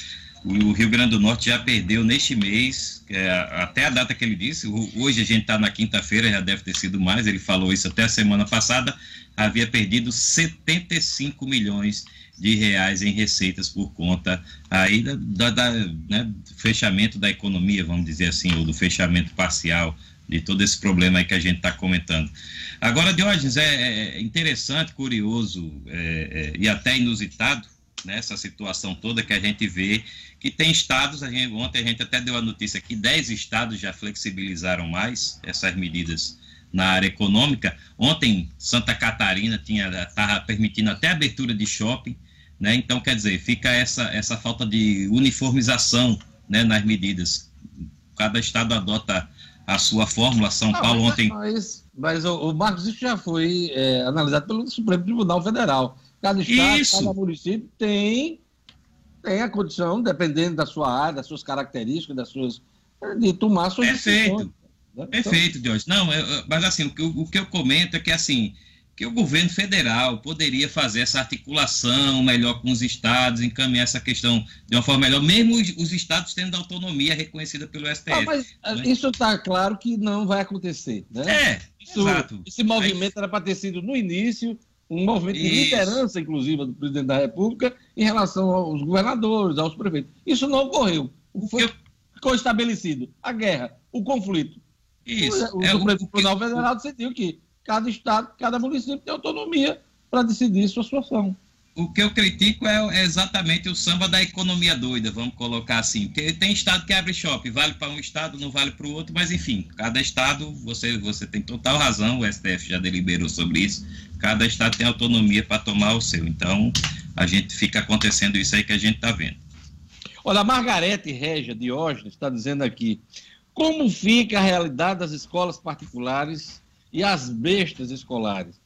o Rio Grande do Norte já perdeu neste mês, é, até a data que ele disse, hoje a gente está na quinta-feira, já deve ter sido mais, ele falou isso até a semana passada, havia perdido 75 milhões de reais em receitas por conta aí da, da, né, do fechamento da economia, vamos dizer assim, ou do fechamento parcial de todo esse problema que a gente está comentando. Agora, Diógenes, é, é interessante, curioso é, é, e até inusitado nessa situação toda que a gente vê que tem estados, a gente, ontem a gente até deu a notícia que 10 estados já flexibilizaram mais essas medidas na área econômica. Ontem Santa Catarina tinha estava permitindo até abertura de shopping, né? Então quer dizer, fica essa essa falta de uniformização, né, nas medidas. Cada estado adota a sua fórmula. São Não, Paulo mas, ontem. Mas, mas o, o Marcos, isso já foi é, analisado pelo Supremo Tribunal Federal. Cada estado, Isso. cada município tem, tem a condição, dependendo da sua área, das suas características, das suas. de tomar suas Perfeito. decisões. Né? Perfeito, então... Deus. Não, eu, mas assim, o o que eu comento é que assim que o governo federal poderia fazer essa articulação melhor com os estados, encaminhar essa questão de uma forma melhor, mesmo os, os estados tendo autonomia reconhecida pelo STF. Ah, mas né? isso está claro que não vai acontecer, né? É, isso, exato. Esse movimento era para ter sido no início um movimento Isso. de liderança, inclusive, do presidente da República em relação aos governadores, aos prefeitos. Isso não ocorreu. O foi, ficou estabelecido a guerra, o conflito. Isso. O, o é, Supremo Tribunal Federal decidiu que cada estado, cada município tem autonomia para decidir sua situação o que eu critico é, é, exatamente o samba da economia doida, vamos colocar assim. Porque tem estado que abre shopping, vale para um estado, não vale para o outro, mas enfim, cada estado, você, você tem total razão, o STF já deliberou sobre isso, cada estado tem autonomia para tomar o seu. Então, a gente fica acontecendo isso aí que a gente está vendo. Olha, a Margarete Regia Diógenes está dizendo aqui, como fica a realidade das escolas particulares e as bestas escolares?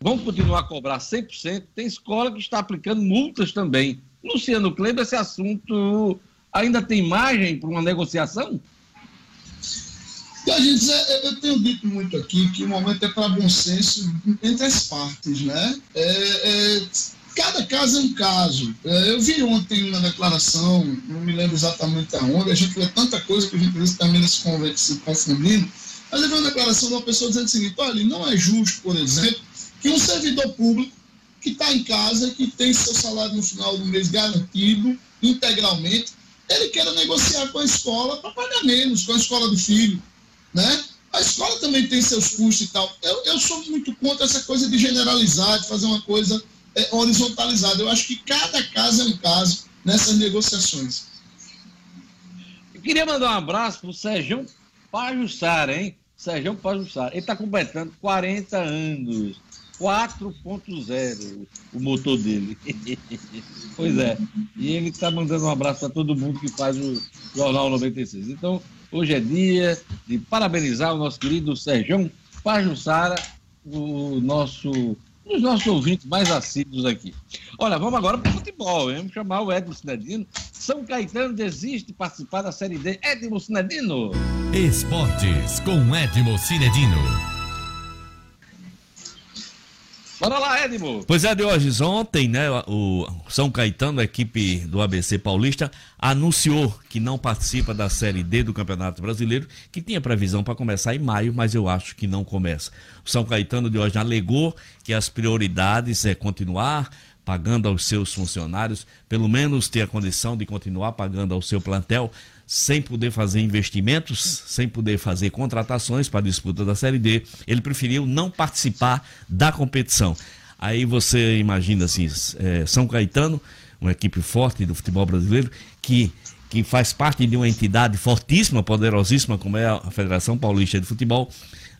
vão continuar a cobrar 100%. Tem escola que está aplicando multas também. Luciano Kleber, esse assunto ainda tem margem para uma negociação? A gente, eu tenho dito muito aqui que o momento é para bom senso entre as partes, né? É, é, cada caso é um caso. É, eu vi ontem uma declaração, não me lembro exatamente aonde, a gente vê tanta coisa que a gente vê também se confundindo, mas eu vi uma declaração de uma pessoa dizendo o seguinte: olha, não é justo, por exemplo, que um servidor público que está em casa, que tem seu salário no final do mês garantido integralmente, ele queira negociar com a escola para pagar menos, com a escola do filho, né? A escola também tem seus custos e tal. Eu, eu sou muito contra essa coisa de generalizar, de fazer uma coisa é, horizontalizada. Eu acho que cada caso é um caso nessas negociações. Eu queria mandar um abraço para o Sérgio Pajussara, hein? Sérgio Pajussara. Ele está completando 40 anos. 4.0 o motor dele. pois é. E ele está mandando um abraço para todo mundo que faz o Jornal 96. Então, hoje é dia de parabenizar o nosso querido Sérgio Pajussara, o nosso, dos nossos ouvintes mais assíduos aqui. Olha, vamos agora para o futebol. Vamos chamar o Edmo Cinedino. São Caetano desiste de participar da Série D. Edmo Cinedino. Esportes com Edmo Cinedino. Bora lá, Edmo. Pois é, Diógenes, ontem, né, o São Caetano, a equipe do ABC Paulista, anunciou que não participa da Série D do Campeonato Brasileiro, que tinha previsão para começar em maio, mas eu acho que não começa. O São Caetano, Diógenes, alegou que as prioridades é continuar pagando aos seus funcionários, pelo menos ter a condição de continuar pagando ao seu plantel, sem poder fazer investimentos, sem poder fazer contratações para a disputa da Série D, ele preferiu não participar da competição. Aí você imagina assim, é, São Caetano, uma equipe forte do futebol brasileiro, que que faz parte de uma entidade fortíssima, poderosíssima, como é a Federação Paulista de Futebol,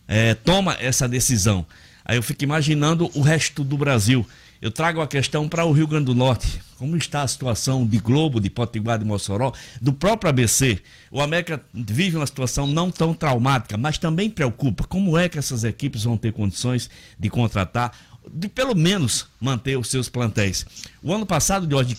é, toma essa decisão. Aí eu fico imaginando o resto do Brasil. Eu trago a questão para o Rio Grande do Norte. Como está a situação de Globo, de Potiguar, de Mossoró, do próprio ABC? O América vive uma situação não tão traumática, mas também preocupa. Como é que essas equipes vão ter condições de contratar, de pelo menos manter os seus plantéis? O ano passado, de hoje,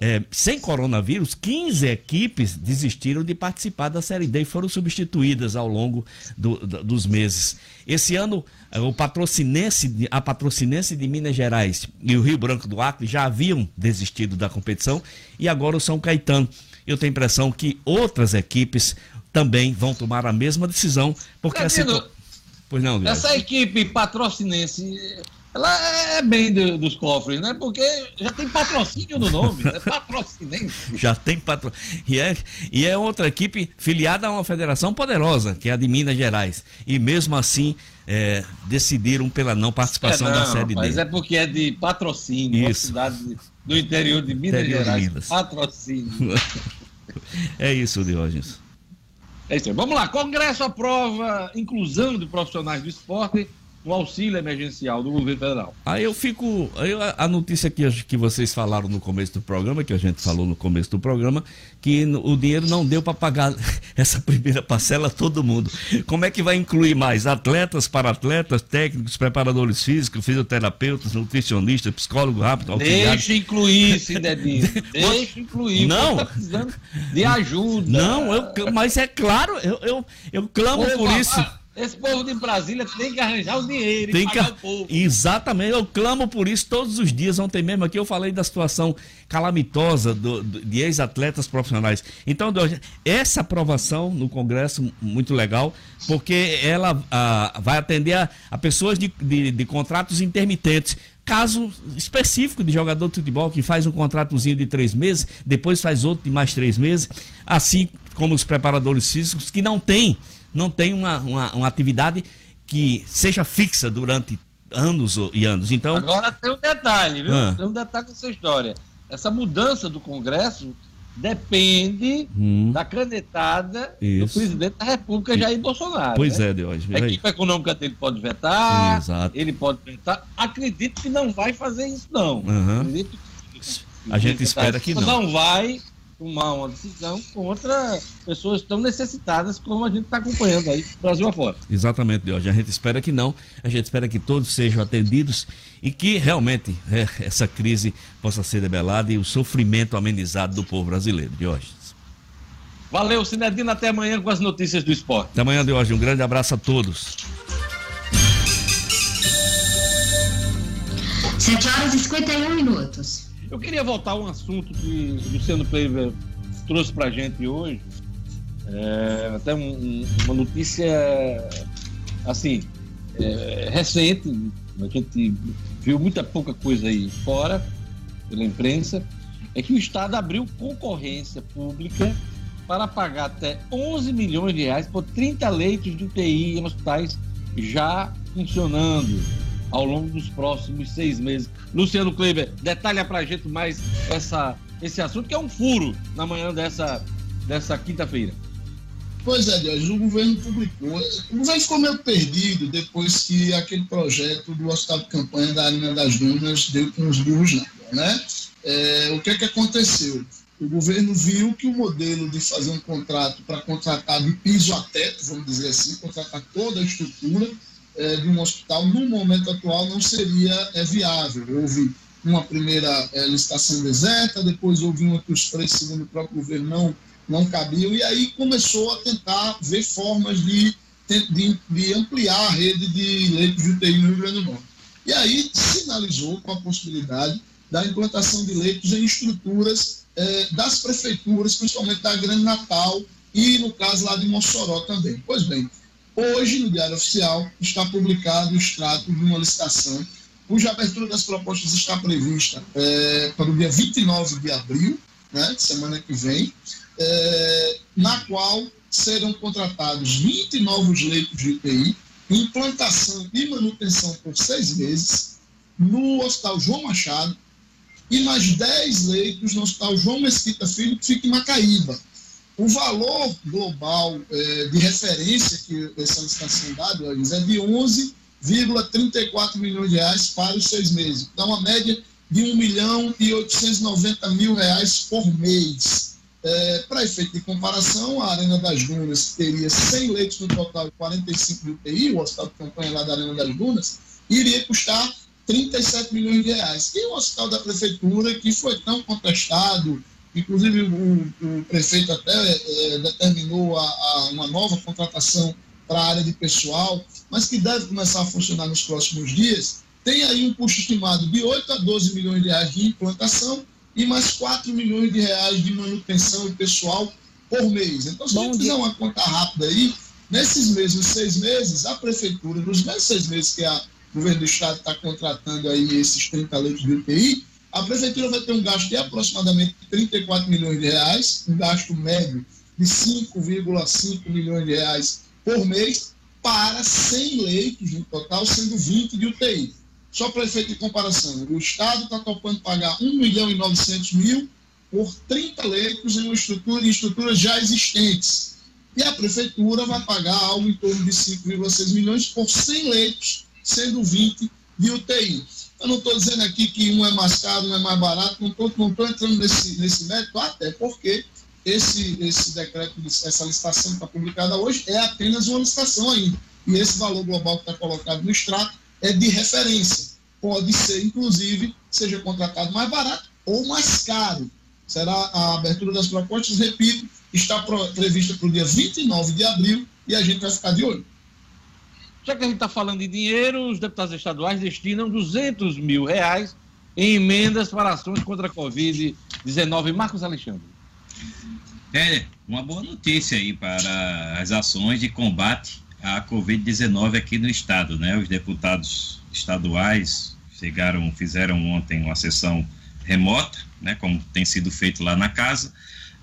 é, sem coronavírus, 15 equipes desistiram de participar da Série D e foram substituídas ao longo do, do, dos meses. Esse ano, é, o patrocinense, a patrocinense de Minas Gerais e o Rio Branco do Acre já haviam desistido da competição e agora o São Caetano. Eu tenho a impressão que outras equipes também vão tomar a mesma decisão, porque. Pois não, Essa equipe patrocinense ela é bem do, dos cofres, né? Porque já tem patrocínio no nome, né? Patrocinense. já tem patrocínio. E é, e é outra equipe filiada a uma federação poderosa, que é a de Minas Gerais. E mesmo assim é, decidiram pela não participação é, não, da Série Mas é porque é de patrocínio, isso. cidade do interior de Minas interior Gerais. De Minas. Patrocínio. é isso, Diógenes. É isso aí. Vamos lá. Congresso aprova inclusão de profissionais do esporte o auxílio emergencial do governo federal. Aí eu fico. Aí a notícia que, que vocês falaram no começo do programa, que a gente falou no começo do programa, que o dinheiro não deu para pagar essa primeira parcela a todo mundo. Como é que vai incluir mais? Atletas, para-atletas, técnicos, preparadores físicos, fisioterapeutas, nutricionistas, psicólogo rápido, auxiliar. Deixa incluir, Cidadinho. Deixa incluir. Não. Tá precisando de ajuda. Não, eu, mas é claro, eu, eu, eu clamo por isso. Esse povo de Brasília tem que arranjar o dinheiro tem que... o povo. Exatamente, eu clamo por isso todos os dias. Ontem mesmo aqui eu falei da situação calamitosa do, do, de ex-atletas profissionais. Então, essa aprovação no Congresso, muito legal, porque ela a, vai atender a, a pessoas de, de, de contratos intermitentes caso específico de jogador de futebol que faz um contratozinho de três meses, depois faz outro de mais três meses, assim como os preparadores físicos que não têm não tem uma, uma, uma atividade que seja fixa durante anos e anos. Então, Agora tem um detalhe, viu? Ah. Tem um detalhe nessa história. Essa mudança do Congresso depende hum. da canetada Isso. do presidente da República, Jair Bolsonaro. Pois né? é, de hoje. A equipe econômica dele pode vetar, Exato. ele pode vetar. Acredito que não vai fazer isso, não. Uhum. Acredito que, a gente espera que não. Não vai tomar uma decisão contra pessoas tão necessitadas como a gente está acompanhando aí Brasil afora. Exatamente, Deus. A gente espera que não, a gente espera que todos sejam atendidos e que realmente é, essa crise possa ser debelada e o sofrimento amenizado do povo brasileiro. Diógenes. Valeu, Cinedino. Até amanhã com as notícias do esporte. Até amanhã, Diógenes. Um grande abraço a todos. 7 horas e 51 minutos. Eu queria voltar a um assunto que o Luciano Pleiber trouxe para a gente hoje. É, até um, um, uma notícia assim é, recente. A gente viu muita pouca coisa aí fora pela imprensa. É que o Estado abriu concorrência pública para pagar até 11 milhões de reais por 30 leitos de UTI em hospitais já funcionando ao longo dos próximos seis meses. Luciano Kleber, detalha para a gente mais essa, esse assunto, que é um furo na manhã dessa, dessa quinta-feira. Pois é, Deus, o governo publicou. O governo ficou meio perdido depois que aquele projeto do hospital de campanha da Arena das Dunas deu com os burros na né? É, o que é que aconteceu? O governo viu que o modelo de fazer um contrato para contratar de piso a teto, vamos dizer assim, contratar toda a estrutura, é, de um hospital, no momento atual, não seria é, viável. Houve uma primeira é, licitação deserta, depois houve uma que os preços, segundo o próprio governo, não, não cabiam, e aí começou a tentar ver formas de, de, de ampliar a rede de leitos de UTI no Rio Grande do Norte. E aí sinalizou com a possibilidade da implantação de leitos em estruturas das prefeituras, principalmente da Grande Natal e, no caso, lá de Mossoró também. Pois bem, Hoje, no Diário Oficial, está publicado o extrato de uma licitação, cuja abertura das propostas está prevista é, para o dia 29 de abril, né, semana que vem, é, na qual serão contratados 20 novos leitos de UTI, implantação e manutenção por seis meses, no Hospital João Machado, e mais 10 leitos no Hospital João Mesquita Filho, que fica em Macaíba. O valor global é, de referência que essa licitação dá, é de 11,34 milhões de reais para os seis meses. Dá uma média de 1 milhão e 890 mil reais por mês. É, para efeito de comparação, a Arena das Dunas teria 100 leitos no total e 45 de UTI, o hospital de campanha lá da Arena das Dunas, iria custar 37 milhões de reais. E o hospital da prefeitura, que foi tão contestado, Inclusive, o, o prefeito até é, determinou a, a, uma nova contratação para a área de pessoal, mas que deve começar a funcionar nos próximos dias. Tem aí um custo estimado de 8 a 12 milhões de reais de implantação e mais 4 milhões de reais de manutenção e pessoal por mês. Então, se a gente fizer uma conta rápida aí, nesses mesmos seis meses, a prefeitura, nos mesmos seis meses que a, o governo do estado está contratando aí esses 30 leitos de UTI, a prefeitura vai ter um gasto de aproximadamente 34 milhões de reais, um gasto médio de 5,5 milhões de reais por mês, para 100 leitos no total, sendo 20 de UTI. Só para efeito de comparação, o Estado está topando pagar 1 milhão e 900 mil por 30 leitos em estrutura, em estruturas já existentes. E a Prefeitura vai pagar algo em torno de 5,6 milhões por 100 leitos, sendo 20 de UTI. Eu não estou dizendo aqui que um é mais caro, um é mais barato, não estou não entrando nesse, nesse mérito, até porque esse, esse decreto, essa licitação que está publicada hoje é apenas uma licitação ainda. E esse valor global que está colocado no extrato é de referência. Pode ser, inclusive, seja contratado mais barato ou mais caro. Será a abertura das propostas, repito, está prevista para o dia 29 de abril e a gente vai ficar de olho. Já que a gente está falando de dinheiro, os deputados estaduais destinam 200 mil reais em emendas para ações contra a Covid-19. Marcos Alexandre. É, uma boa notícia aí para as ações de combate à Covid-19 aqui no estado, né? Os deputados estaduais chegaram, fizeram ontem uma sessão remota, né? Como tem sido feito lá na casa,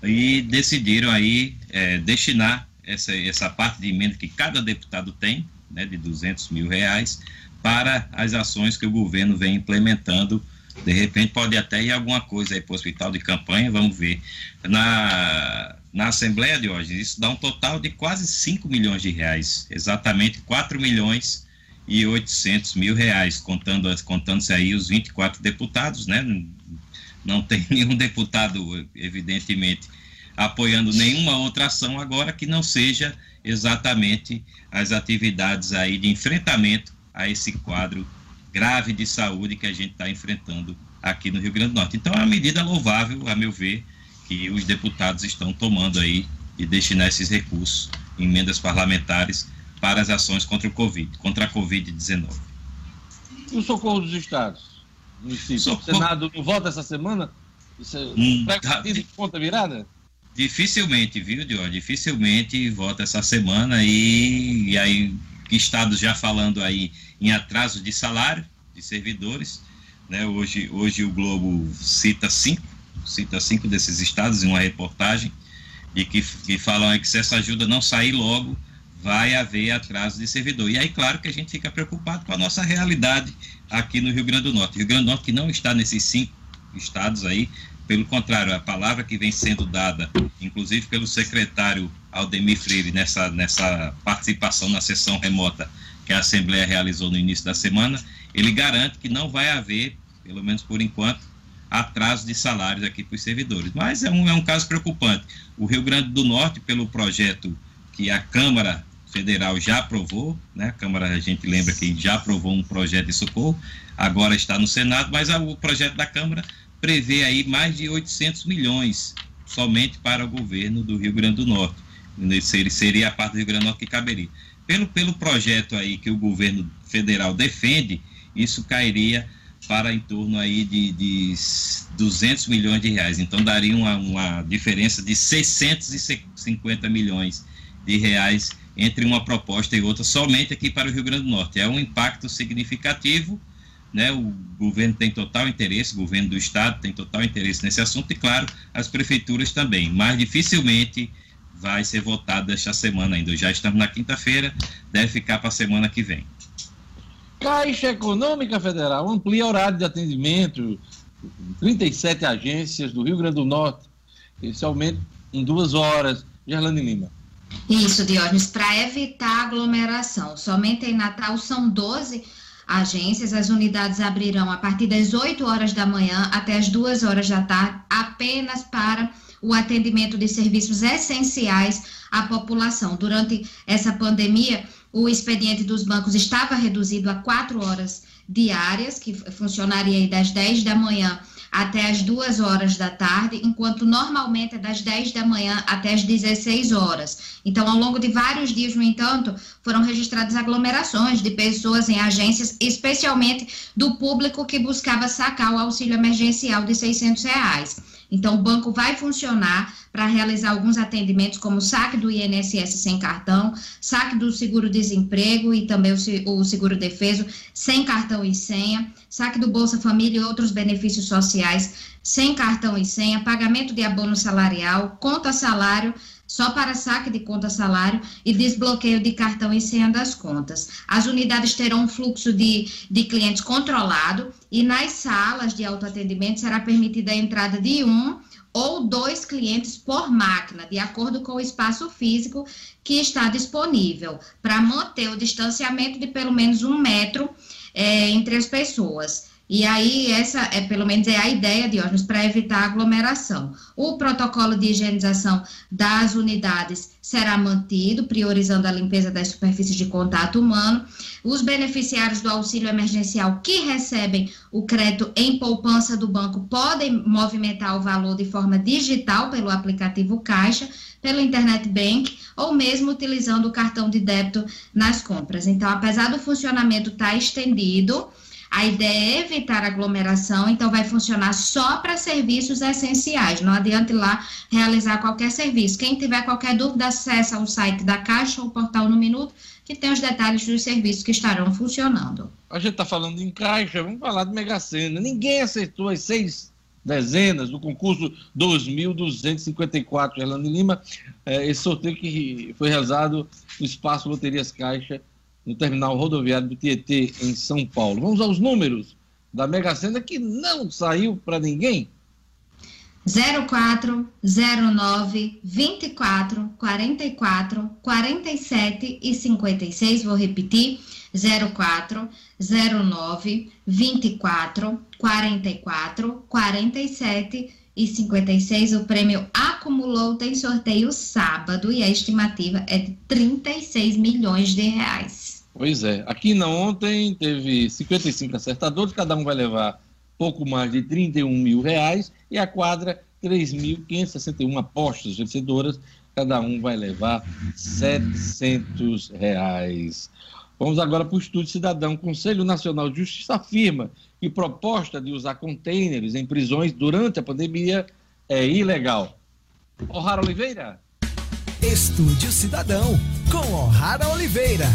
e decidiram aí é, destinar essa, essa parte de emenda que cada deputado tem, né, de 200 mil reais para as ações que o governo vem implementando. De repente pode até ir alguma coisa aí para o hospital de campanha, vamos ver. Na, na Assembleia de hoje, isso dá um total de quase 5 milhões de reais, exatamente 4 milhões e 800 mil reais, contando contando-se aí os 24 deputados, né? Não tem nenhum deputado, evidentemente, apoiando nenhuma outra ação agora que não seja exatamente as atividades aí de enfrentamento a esse quadro grave de saúde que a gente está enfrentando aqui no Rio Grande do Norte. Então é uma medida louvável, a meu ver, que os deputados estão tomando aí de destinar esses recursos, emendas parlamentares, para as ações contra o Covid, contra a Covid-19. E o socorro dos estados? Socorro... O Senado não vota essa semana? Você hum, tá... conta virada? Dificilmente, viu, Diogo? Dificilmente vota essa semana e, e aí estados já falando aí em atraso de salário de servidores, né? Hoje, hoje o Globo cita cinco, cita cinco desses estados em uma reportagem e que, que falam aí que se essa ajuda não sair logo, vai haver atraso de servidor. E aí, claro que a gente fica preocupado com a nossa realidade aqui no Rio Grande do Norte. Rio Grande do Norte que não está nesses cinco estados aí, pelo contrário, a palavra que vem sendo dada, inclusive pelo secretário Aldemir Freire, nessa, nessa participação na sessão remota que a Assembleia realizou no início da semana, ele garante que não vai haver, pelo menos por enquanto, atraso de salários aqui para os servidores. Mas é um, é um caso preocupante. O Rio Grande do Norte, pelo projeto que a Câmara Federal já aprovou, né? a Câmara, a gente lembra que já aprovou um projeto de socorro, agora está no Senado, mas o projeto da Câmara prevê aí mais de 800 milhões somente para o governo do Rio Grande do Norte. Seria, a parte do Rio Grande do Norte que caberia. Pelo, pelo projeto aí que o governo federal defende, isso cairia para em torno aí de, de 200 milhões de reais. Então daria uma, uma diferença de 650 milhões de reais entre uma proposta e outra somente aqui para o Rio Grande do Norte. É um impacto significativo né, o governo tem total interesse, o governo do estado tem total interesse nesse assunto e, claro, as prefeituras também, mas dificilmente vai ser votado esta semana ainda. Já estamos na quinta-feira, deve ficar para a semana que vem. Caixa Econômica Federal amplia horário de atendimento, 37 agências do Rio Grande do Norte. Esse aumento em duas horas. Gerlane Lima. Isso, Diógenes, para evitar aglomeração. Somente em Natal são 12 agências. As unidades abrirão a partir das 8 horas da manhã até as 2 horas da tarde, apenas para o atendimento de serviços essenciais à população. Durante essa pandemia, o expediente dos bancos estava reduzido a 4 horas diárias, que funcionaria das 10 da manhã até as 2 horas da tarde, enquanto normalmente é das 10 da manhã até as 16 horas. Então, ao longo de vários dias, no entanto, foram registradas aglomerações de pessoas em agências, especialmente do público que buscava sacar o auxílio emergencial de 600 reais. Então, o banco vai funcionar para realizar alguns atendimentos, como saque do INSS sem cartão, saque do seguro-desemprego e também o seguro-defeso sem cartão e senha, saque do Bolsa Família e outros benefícios sociais sem cartão e senha, pagamento de abono salarial, conta salário só para saque de conta salário e desbloqueio de cartão e senha das contas. As unidades terão um fluxo de, de clientes controlado e nas salas de autoatendimento será permitida a entrada de um ou dois clientes por máquina, de acordo com o espaço físico que está disponível, para manter o distanciamento de pelo menos um metro é, entre as pessoas. E aí, essa é pelo menos é a ideia de órgãos para evitar aglomeração. O protocolo de higienização das unidades será mantido, priorizando a limpeza das superfícies de contato humano. Os beneficiários do auxílio emergencial que recebem o crédito em poupança do banco podem movimentar o valor de forma digital pelo aplicativo Caixa, pelo Internet Bank ou mesmo utilizando o cartão de débito nas compras. Então, apesar do funcionamento estar tá estendido, a ideia é evitar aglomeração, então vai funcionar só para serviços essenciais. Não adianta ir lá realizar qualquer serviço. Quem tiver qualquer dúvida, acessa o site da Caixa ou o portal no Minuto, que tem os detalhes dos serviços que estarão funcionando. A gente está falando em Caixa, vamos falar de Mega Sena. Ninguém acertou as seis dezenas do concurso 2.254 Erlando Lima, é, esse sorteio que foi realizado no Espaço Loterias Caixa no terminal rodoviário do Tietê, em São Paulo. Vamos aos números da Mega Sena que não saiu para ninguém. 04, 09, 24, 44, 47 e 56. Vou repetir. 04, 09, 24, 44, 47 e 56. O prêmio acumulou, tem sorteio sábado e a estimativa é de 36 milhões de reais. Pois é. Aqui na ontem teve 55 acertadores, cada um vai levar pouco mais de 31 mil reais e a quadra 3.561 apostas vencedoras, cada um vai levar 700 reais. Vamos agora para o Estúdio Cidadão. O Conselho Nacional de Justiça afirma que proposta de usar containers em prisões durante a pandemia é ilegal. O'Hara Oliveira. Estúdio Cidadão, com O'Hara Oliveira.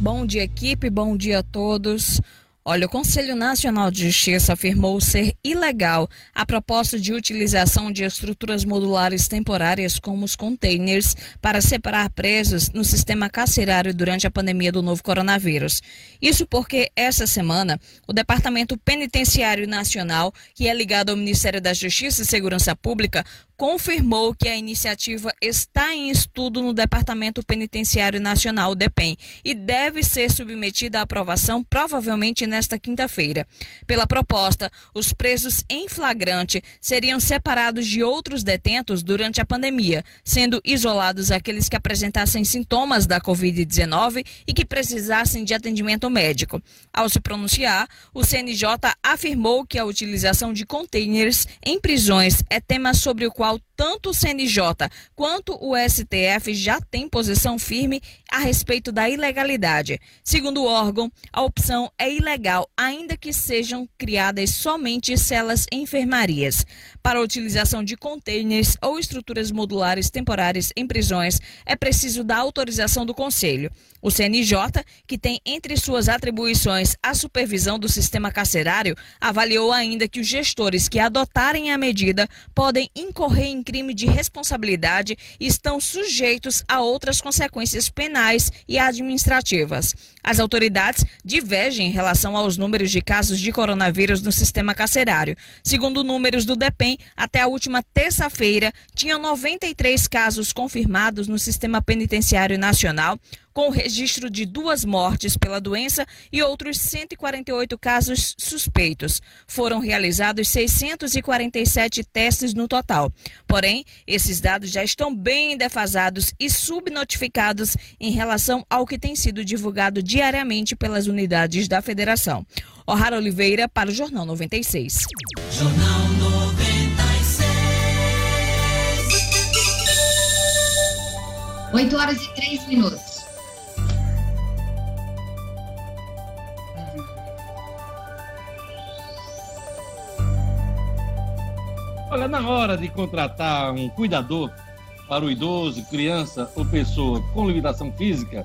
Bom dia, equipe. Bom dia a todos. Olha, o Conselho Nacional de Justiça afirmou ser ilegal a proposta de utilização de estruturas modulares temporárias como os containers para separar presos no sistema carcerário durante a pandemia do novo coronavírus. Isso porque essa semana o Departamento Penitenciário Nacional, que é ligado ao Ministério da Justiça e Segurança Pública, confirmou que a iniciativa está em estudo no Departamento Penitenciário Nacional, DEPEN, e deve ser submetida à aprovação provavelmente nesta quinta-feira. Pela proposta, os presos em flagrante seriam separados de outros detentos durante a pandemia, sendo isolados aqueles que apresentassem sintomas da Covid-19 e que precisassem de atendimento médico. Ao se pronunciar, o CNJ afirmou que a utilização de containers em prisões é tema sobre o qual qual tanto o CNJ quanto o STF já têm posição firme a respeito da ilegalidade. Segundo o órgão, a opção é ilegal, ainda que sejam criadas somente celas enfermarias. Para a utilização de containers ou estruturas modulares temporárias em prisões, é preciso da autorização do Conselho. O CNJ, que tem entre suas atribuições a supervisão do sistema carcerário, avaliou ainda que os gestores que adotarem a medida podem incorrer em crime de responsabilidade estão sujeitos a outras consequências penais e administrativas. As autoridades divergem em relação aos números de casos de coronavírus no sistema carcerário. Segundo números do DEPEN, até a última terça-feira, tinham 93 casos confirmados no sistema penitenciário nacional, com o registro de duas mortes pela doença e outros 148 casos suspeitos. Foram realizados 647 testes no total. Porém, esses dados já estão bem defasados e subnotificados em relação ao que tem sido divulgado diariamente pelas unidades da federação. O'Hara Oliveira para o Jornal 96. Jornal 96. 8 horas e 3 minutos. Olha, na hora de contratar um cuidador para o idoso, criança ou pessoa com limitação física,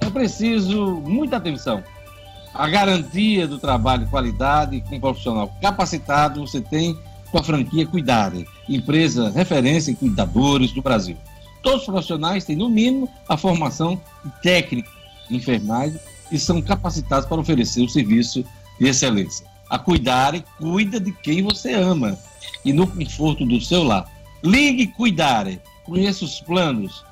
é preciso muita atenção. A garantia do trabalho de qualidade com um profissional capacitado você tem com a franquia Cuidare, empresa referência em cuidadores do Brasil. Todos os profissionais têm, no mínimo, a formação técnica em enfermagem e são capacitados para oferecer o serviço de excelência. A Cuidare cuida de quem você ama e no conforto do seu lar. Ligue Cuidare. Conheça os planos.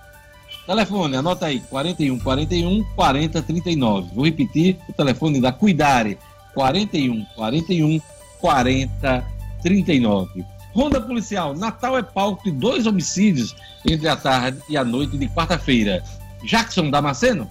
Telefone, anota aí, 41 41 40 39. Vou repetir o telefone da Cuidare, 41 41 40 39. Ronda Policial, Natal é palco de dois homicídios entre a tarde e a noite de quarta-feira. Jackson Damasceno?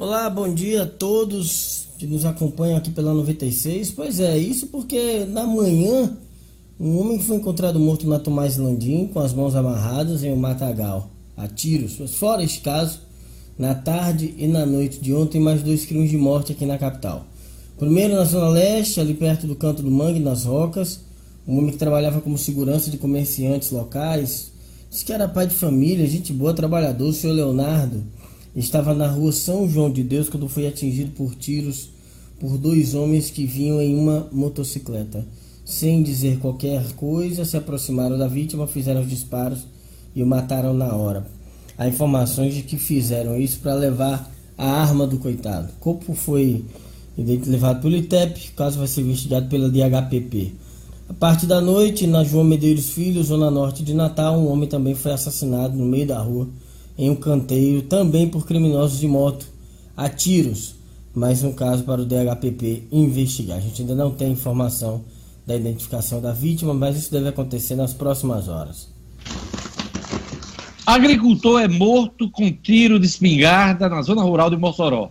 Olá, bom dia a todos que nos acompanham aqui pela 96. Pois é, isso porque na manhã um homem foi encontrado morto na Tomás Landim com as mãos amarradas em um matagal, a tiros. Fora este caso, na tarde e na noite de ontem, mais dois crimes de morte aqui na capital. Primeiro na Zona Leste, ali perto do Canto do Mangue, nas Rocas, um homem que trabalhava como segurança de comerciantes locais, disse que era pai de família, gente boa, trabalhador, o senhor Leonardo estava na rua São João de Deus quando foi atingido por tiros por dois homens que vinham em uma motocicleta. Sem dizer qualquer coisa, se aproximaram da vítima, fizeram os disparos e o mataram na hora. Há informações de que fizeram isso para levar a arma do coitado. O corpo foi levado pelo ITEP, o caso vai ser investigado pela DHPP. A parte da noite, na João Medeiros Filho, zona norte de Natal, um homem também foi assassinado no meio da rua em um canteiro, também por criminosos de moto, a tiros. Mais um caso para o DHPP investigar. A gente ainda não tem informação da identificação da vítima, mas isso deve acontecer nas próximas horas. Agricultor é morto com tiro de espingarda na zona rural de Mossoró.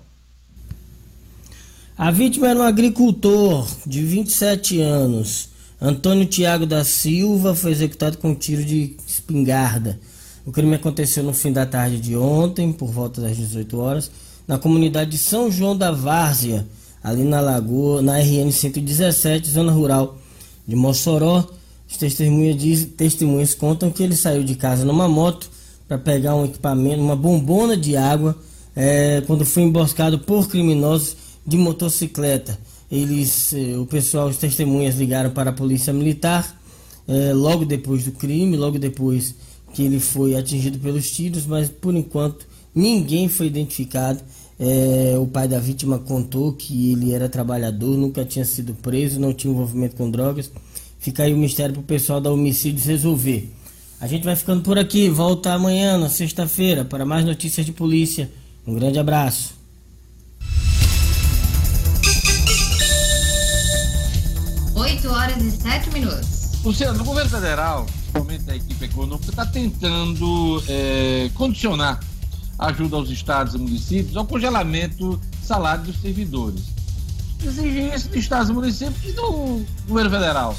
A vítima era um agricultor de 27 anos. Antônio Tiago da Silva foi executado com tiro de espingarda o crime aconteceu no fim da tarde de ontem, por volta das 18 horas, na comunidade de São João da Várzea, ali na Lagoa, na RN 117, zona rural de Mossoró. Os testemunhas, diz, testemunhas contam que ele saiu de casa numa moto para pegar um equipamento, uma bombona de água, é, quando foi emboscado por criminosos de motocicleta. Eles, eh, o pessoal, os testemunhas ligaram para a polícia militar é, logo depois do crime, logo depois que ele foi atingido pelos tiros, mas por enquanto ninguém foi identificado. É, o pai da vítima contou que ele era trabalhador, nunca tinha sido preso, não tinha envolvimento com drogas. Fica aí o mistério para o pessoal da homicídios resolver. A gente vai ficando por aqui, volta amanhã, na sexta-feira, para mais notícias de polícia. Um grande abraço. Oito horas e sete minutos. Luciano, o governo federal principalmente a equipe econômica, está tentando é, condicionar ajuda aos estados e municípios ao congelamento salário dos servidores. Exigem isso de estados e municípios e do governo federal.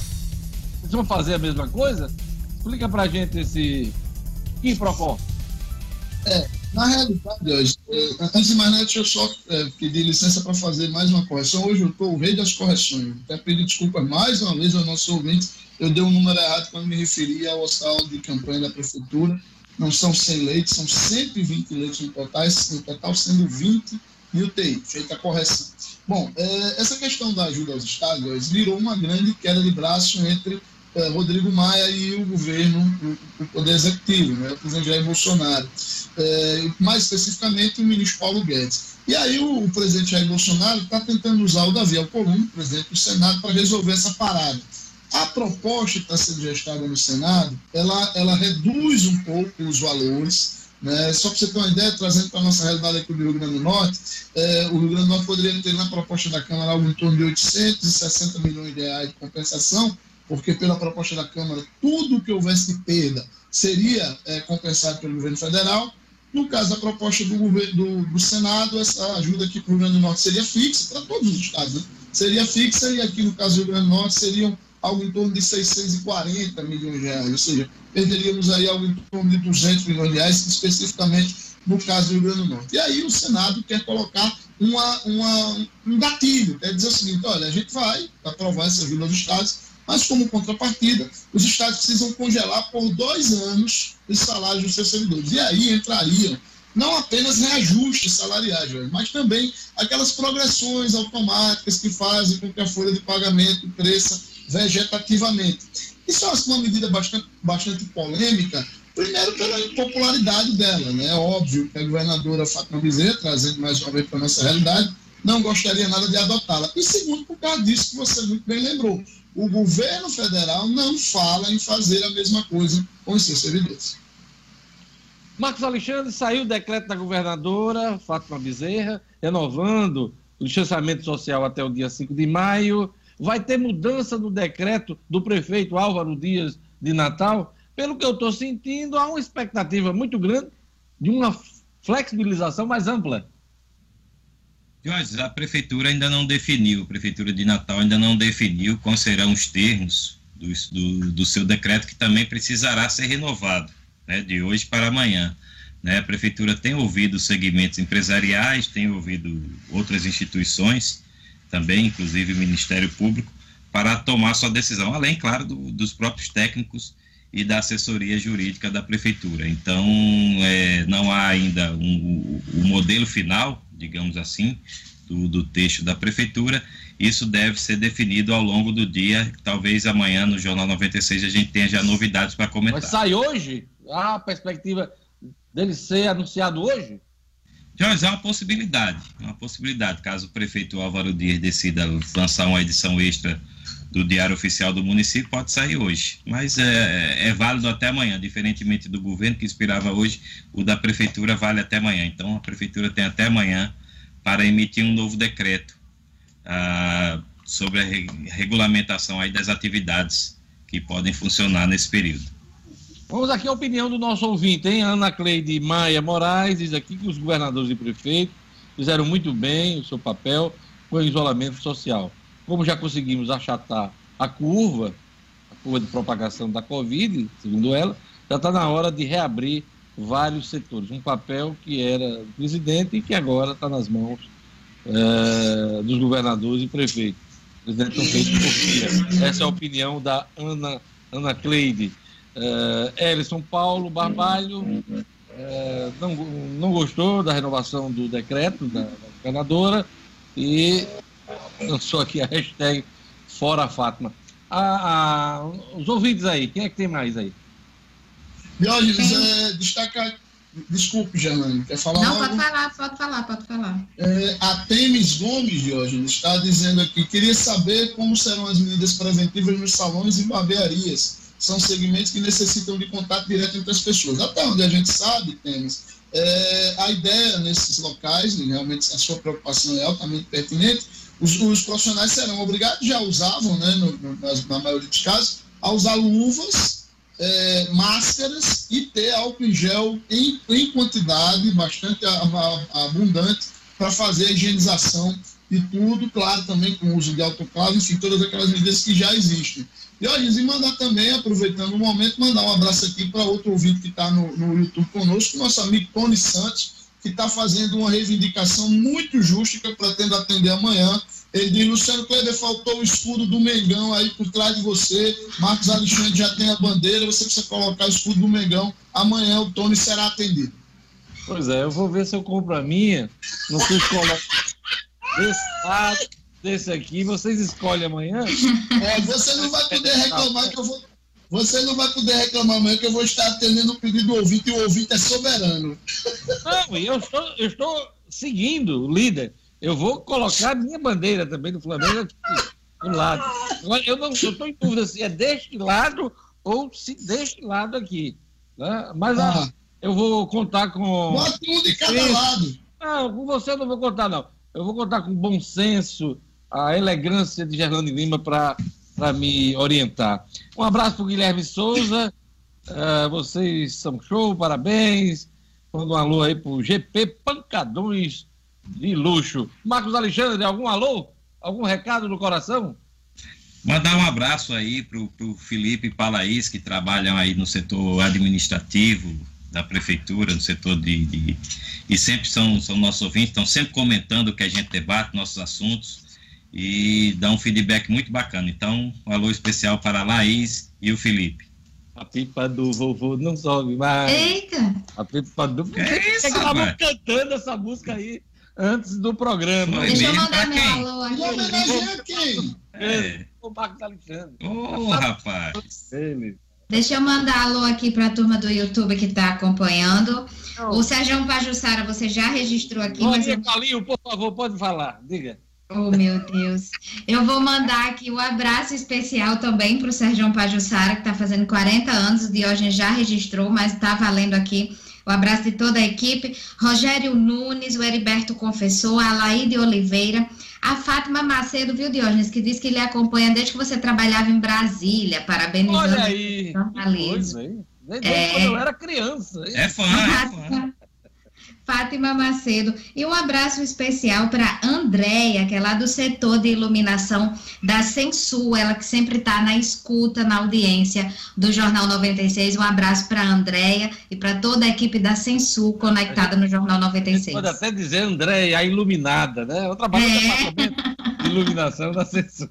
Eles vão fazer a mesma coisa? Explica pra gente esse que propõe. É, na realidade, antes de mais nada, deixa eu só é, pedir licença para fazer mais uma correção. Hoje eu estou o rei das correções. Quero pedir desculpas mais uma vez ao nosso ouvinte. Eu dei um número errado quando me referi ao hospital de campanha da prefeitura. Não são 100 leitos, são 120 leitos no total, no total sendo 20 e UTI. Feita a correção. Bom, é, essa questão da ajuda aos estados virou uma grande queda de braço entre é, Rodrigo Maia e o governo, o, o Poder Executivo, né, o presidente Jair Bolsonaro. É, mais especificamente o ministro Paulo Guedes. E aí o, o presidente Jair Bolsonaro está tentando usar o Davi Alcolumbre, presidente do Senado, para resolver essa parada. A proposta que está sendo gestada no Senado, ela, ela reduz um pouco os valores, né? Só para você ter uma ideia, trazendo para a nossa realidade aqui do Rio Grande do Norte, é, o Rio Grande do Norte poderia ter na proposta da Câmara algo em torno de 860 milhões de reais de compensação, porque pela proposta da Câmara, tudo que houvesse de perda seria é, compensado pelo governo federal. No caso da proposta do, do, do Senado, essa ajuda aqui para o Rio Grande do Norte seria fixa, para todos os estados, né? seria fixa, e aqui no caso do Rio Grande do Norte seriam algo em torno de 640 milhões de reais, ou seja, perderíamos aí algo em torno de 200 milhões de reais, especificamente no caso do Rio Grande do Norte. E aí o Senado quer colocar uma, uma, um gatilho, quer dizer o seguinte, olha, a gente vai aprovar essa ajuda aos estados, mas como contrapartida, os estados precisam congelar por dois anos os salários dos seus servidores. E aí entrariam não apenas reajustes salariais, mas também aquelas progressões automáticas que fazem com que a folha de pagamento cresça vegetativamente. Isso é uma medida bastante, bastante polêmica, primeiro pela impopularidade dela. Né? É óbvio que a governadora Fátima Bezerra, trazendo mais uma vez para a nossa realidade, não gostaria nada de adotá-la. E segundo, por causa disso que você muito bem lembrou, o governo federal não fala em fazer a mesma coisa com os seus servidores. Marcos Alexandre, saiu o decreto da governadora Fátima Bezerra, renovando o distanciamento social até o dia 5 de maio. Vai ter mudança do decreto do prefeito Álvaro Dias de Natal. Pelo que eu estou sentindo, há uma expectativa muito grande de uma flexibilização mais ampla. Jorge, a prefeitura ainda não definiu, a prefeitura de Natal ainda não definiu quais serão os termos do, do, do seu decreto, que também precisará ser renovado, né, de hoje para amanhã. Né? A prefeitura tem ouvido segmentos empresariais, tem ouvido outras instituições, também, inclusive o Ministério Público, para tomar sua decisão, além, claro, do, dos próprios técnicos e da assessoria jurídica da prefeitura. Então, é, não há ainda um, o, o modelo final digamos assim, do, do texto da prefeitura. Isso deve ser definido ao longo do dia. Talvez amanhã no Jornal 96 a gente tenha já novidades para comentar. Mas sai hoje? Há a perspectiva dele ser anunciado hoje? Jorge, é uma possibilidade, uma possibilidade, caso o prefeito Álvaro Dias decida lançar uma edição extra do Diário Oficial do município, pode sair hoje. Mas é, é, válido até amanhã, diferentemente do governo que inspirava hoje, o da prefeitura vale até amanhã. Então a prefeitura tem até amanhã para emitir um novo decreto ah, sobre a regulamentação aí das atividades que podem funcionar nesse período. Vamos aqui a opinião do nosso ouvinte, hein? Ana Cleide Maia Moraes diz aqui que os governadores e prefeitos fizeram muito bem o seu papel com o isolamento social. Como já conseguimos achatar a curva, a curva de propagação da Covid, segundo ela, já está na hora de reabrir vários setores. Um papel que era do presidente e que agora está nas mãos é, dos governadores e prefeitos. O presidente não fez porquê. Essa é a opinião da Ana, Ana Cleide. Ellison Paulo Barbalho uh, não, não gostou da renovação do decreto da, da governadora e lançou aqui a hashtag Fora Fátima. Ah, ah, os ouvintes aí, quem é que tem mais aí? Diógenes, é, destaca. Desculpe, Germano, quer falar? Não, algo? pode falar, pode falar, pode falar. É, a Temes Gomes, Diógenes, está dizendo aqui: queria saber como serão as medidas preventivas nos salões e barbearias são segmentos que necessitam de contato direto entre as pessoas. Até onde a gente sabe, temos é, a ideia nesses locais, e realmente a sua preocupação é altamente pertinente, os, os profissionais serão obrigados, já usavam, né, no, no, na maioria dos casos, a usar luvas, é, máscaras e ter álcool em gel em, em quantidade bastante abundante para fazer a higienização e tudo, claro, também com o uso de autoclave, enfim, todas aquelas medidas que já existem. E, ó, e mandar também, aproveitando o momento, mandar um abraço aqui para outro ouvinte que está no, no YouTube conosco, nosso amigo Tony Santos, que está fazendo uma reivindicação muito justa que eu pretendo atender amanhã. Ele diz, Luciano Kleber, faltou o escudo do Mengão aí por trás de você. Marcos Alexandre já tem a bandeira, você precisa colocar o escudo do Mengão. Amanhã o Tony será atendido. Pois é, eu vou ver se eu compro a minha. Não sei se coloco desse lado, desse aqui. Vocês escolhem amanhã. É, você não vai poder reclamar que eu vou. Você não vai poder reclamar amanhã que eu vou estar atendendo o pedido do ouvinte e o ouvinte é soberano. Não, eu estou, eu estou seguindo o líder. Eu vou colocar a minha bandeira também do Flamengo aqui do lado. Agora, eu não estou em dúvida se é deste lado ou se deste lado aqui. Né? Mas ah. ah eu vou contar com. Bota um de cada lado. Não, com você eu não vou contar, não. Eu vou contar com bom senso, a elegância de Gerlane Lima para me orientar. Um abraço para o Guilherme Souza. Uh, vocês são show, parabéns. Manda um alô aí para o GP Pancadões de Luxo. Marcos Alexandre, algum alô? Algum recado no coração? Mandar um abraço aí para o Felipe e Palaís, que trabalham aí no setor administrativo, da prefeitura, do setor de, de, e sempre são, são nossos ouvintes, estão sempre comentando o que a gente debate, nossos assuntos, e dá um feedback muito bacana. Então, um alô especial para a Laís e o Felipe. A pipa do vovô não sobe mais. Eita! A pipa do. Que é isso, estavam cantando essa música aí antes do programa. Deixa eu mandar meu alô aqui. Quem? É. O Marcos Alexandre. Ô, oh, rapaz. Ele. Deixa eu mandar alô aqui para a turma do YouTube que está acompanhando. O Sérgio Pajussara, você já registrou aqui. Bom mas dia, eu... por favor, pode falar. Diga. Oh, meu Deus. Eu vou mandar aqui um abraço especial também para o Sérgio Pajussara, que está fazendo 40 anos. O Diógenes já registrou, mas está valendo aqui. O abraço de toda a equipe. Rogério Nunes, o Heriberto Confessor, a Laíde Oliveira, a Fátima Macedo, viu, Diógenes, que diz que ele acompanha desde que você trabalhava em Brasília, parabenizando Olha aí, o jornalismo. Desde é... quando eu era criança. Hein? É fã, é fã. Fátima Macedo. E um abraço especial para Andréia, que é lá do setor de iluminação da Sensu, ela que sempre está na escuta, na audiência do Jornal 96. Um abraço para Andréia e para toda a equipe da Sensu conectada no Jornal 96. Pode até dizer Andréia, a iluminada, né? Eu trabalho é. no departamento de iluminação da Sensu.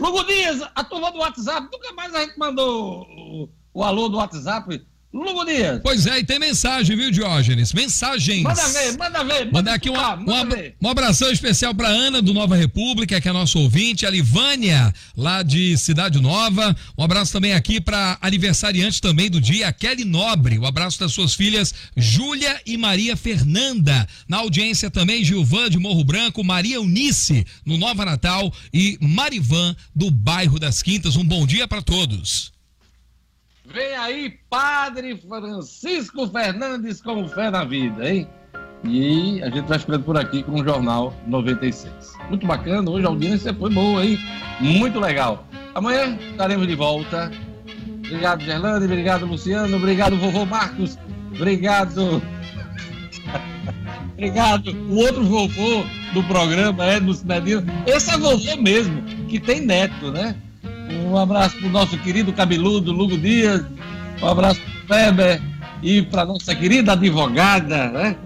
Lugo Dias, a turma do WhatsApp, nunca mais a gente mandou o, o alô do WhatsApp Lugo Dias. Pois é, e tem mensagem, viu, Diógenes? Mensagens. Manda ver, manda ver. Manda Mandar aqui um, um, um abração especial para Ana, do Nova República, que é nosso ouvinte, a Livânia, lá de Cidade Nova. Um abraço também aqui para aniversariante também do dia, a Kelly Nobre. Um abraço das suas filhas, Júlia e Maria Fernanda. Na audiência também, Gilvan de Morro Branco, Maria Eunice, no Nova Natal, e Marivan, do bairro das Quintas. Um bom dia para todos. Vem aí, Padre Francisco Fernandes com fé na vida, hein? E a gente vai ficando por aqui com o Jornal 96. Muito bacana, hoje a audiência foi boa, hein? Muito legal. Amanhã estaremos de volta. Obrigado, Gerlane, obrigado, Luciano, obrigado, vovô Marcos, obrigado. obrigado, o outro vovô do programa, é, Cidadino. Esse é vovô mesmo, que tem neto, né? Um abraço para o nosso querido cabeludo Lugo Dias. Um abraço para o Weber e para nossa querida advogada, né?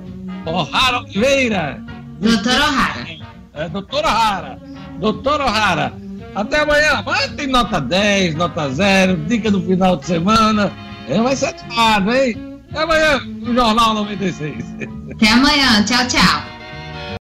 O'Hara Oliveira. Doutor O'Hara. É, doutor O'Hara. Doutor O'Hara. Até amanhã. Amanhã tem nota 10, nota 0, dica do final de semana. É, vai ser animado, hein? Até amanhã, no Jornal 96. Até amanhã. Tchau, tchau.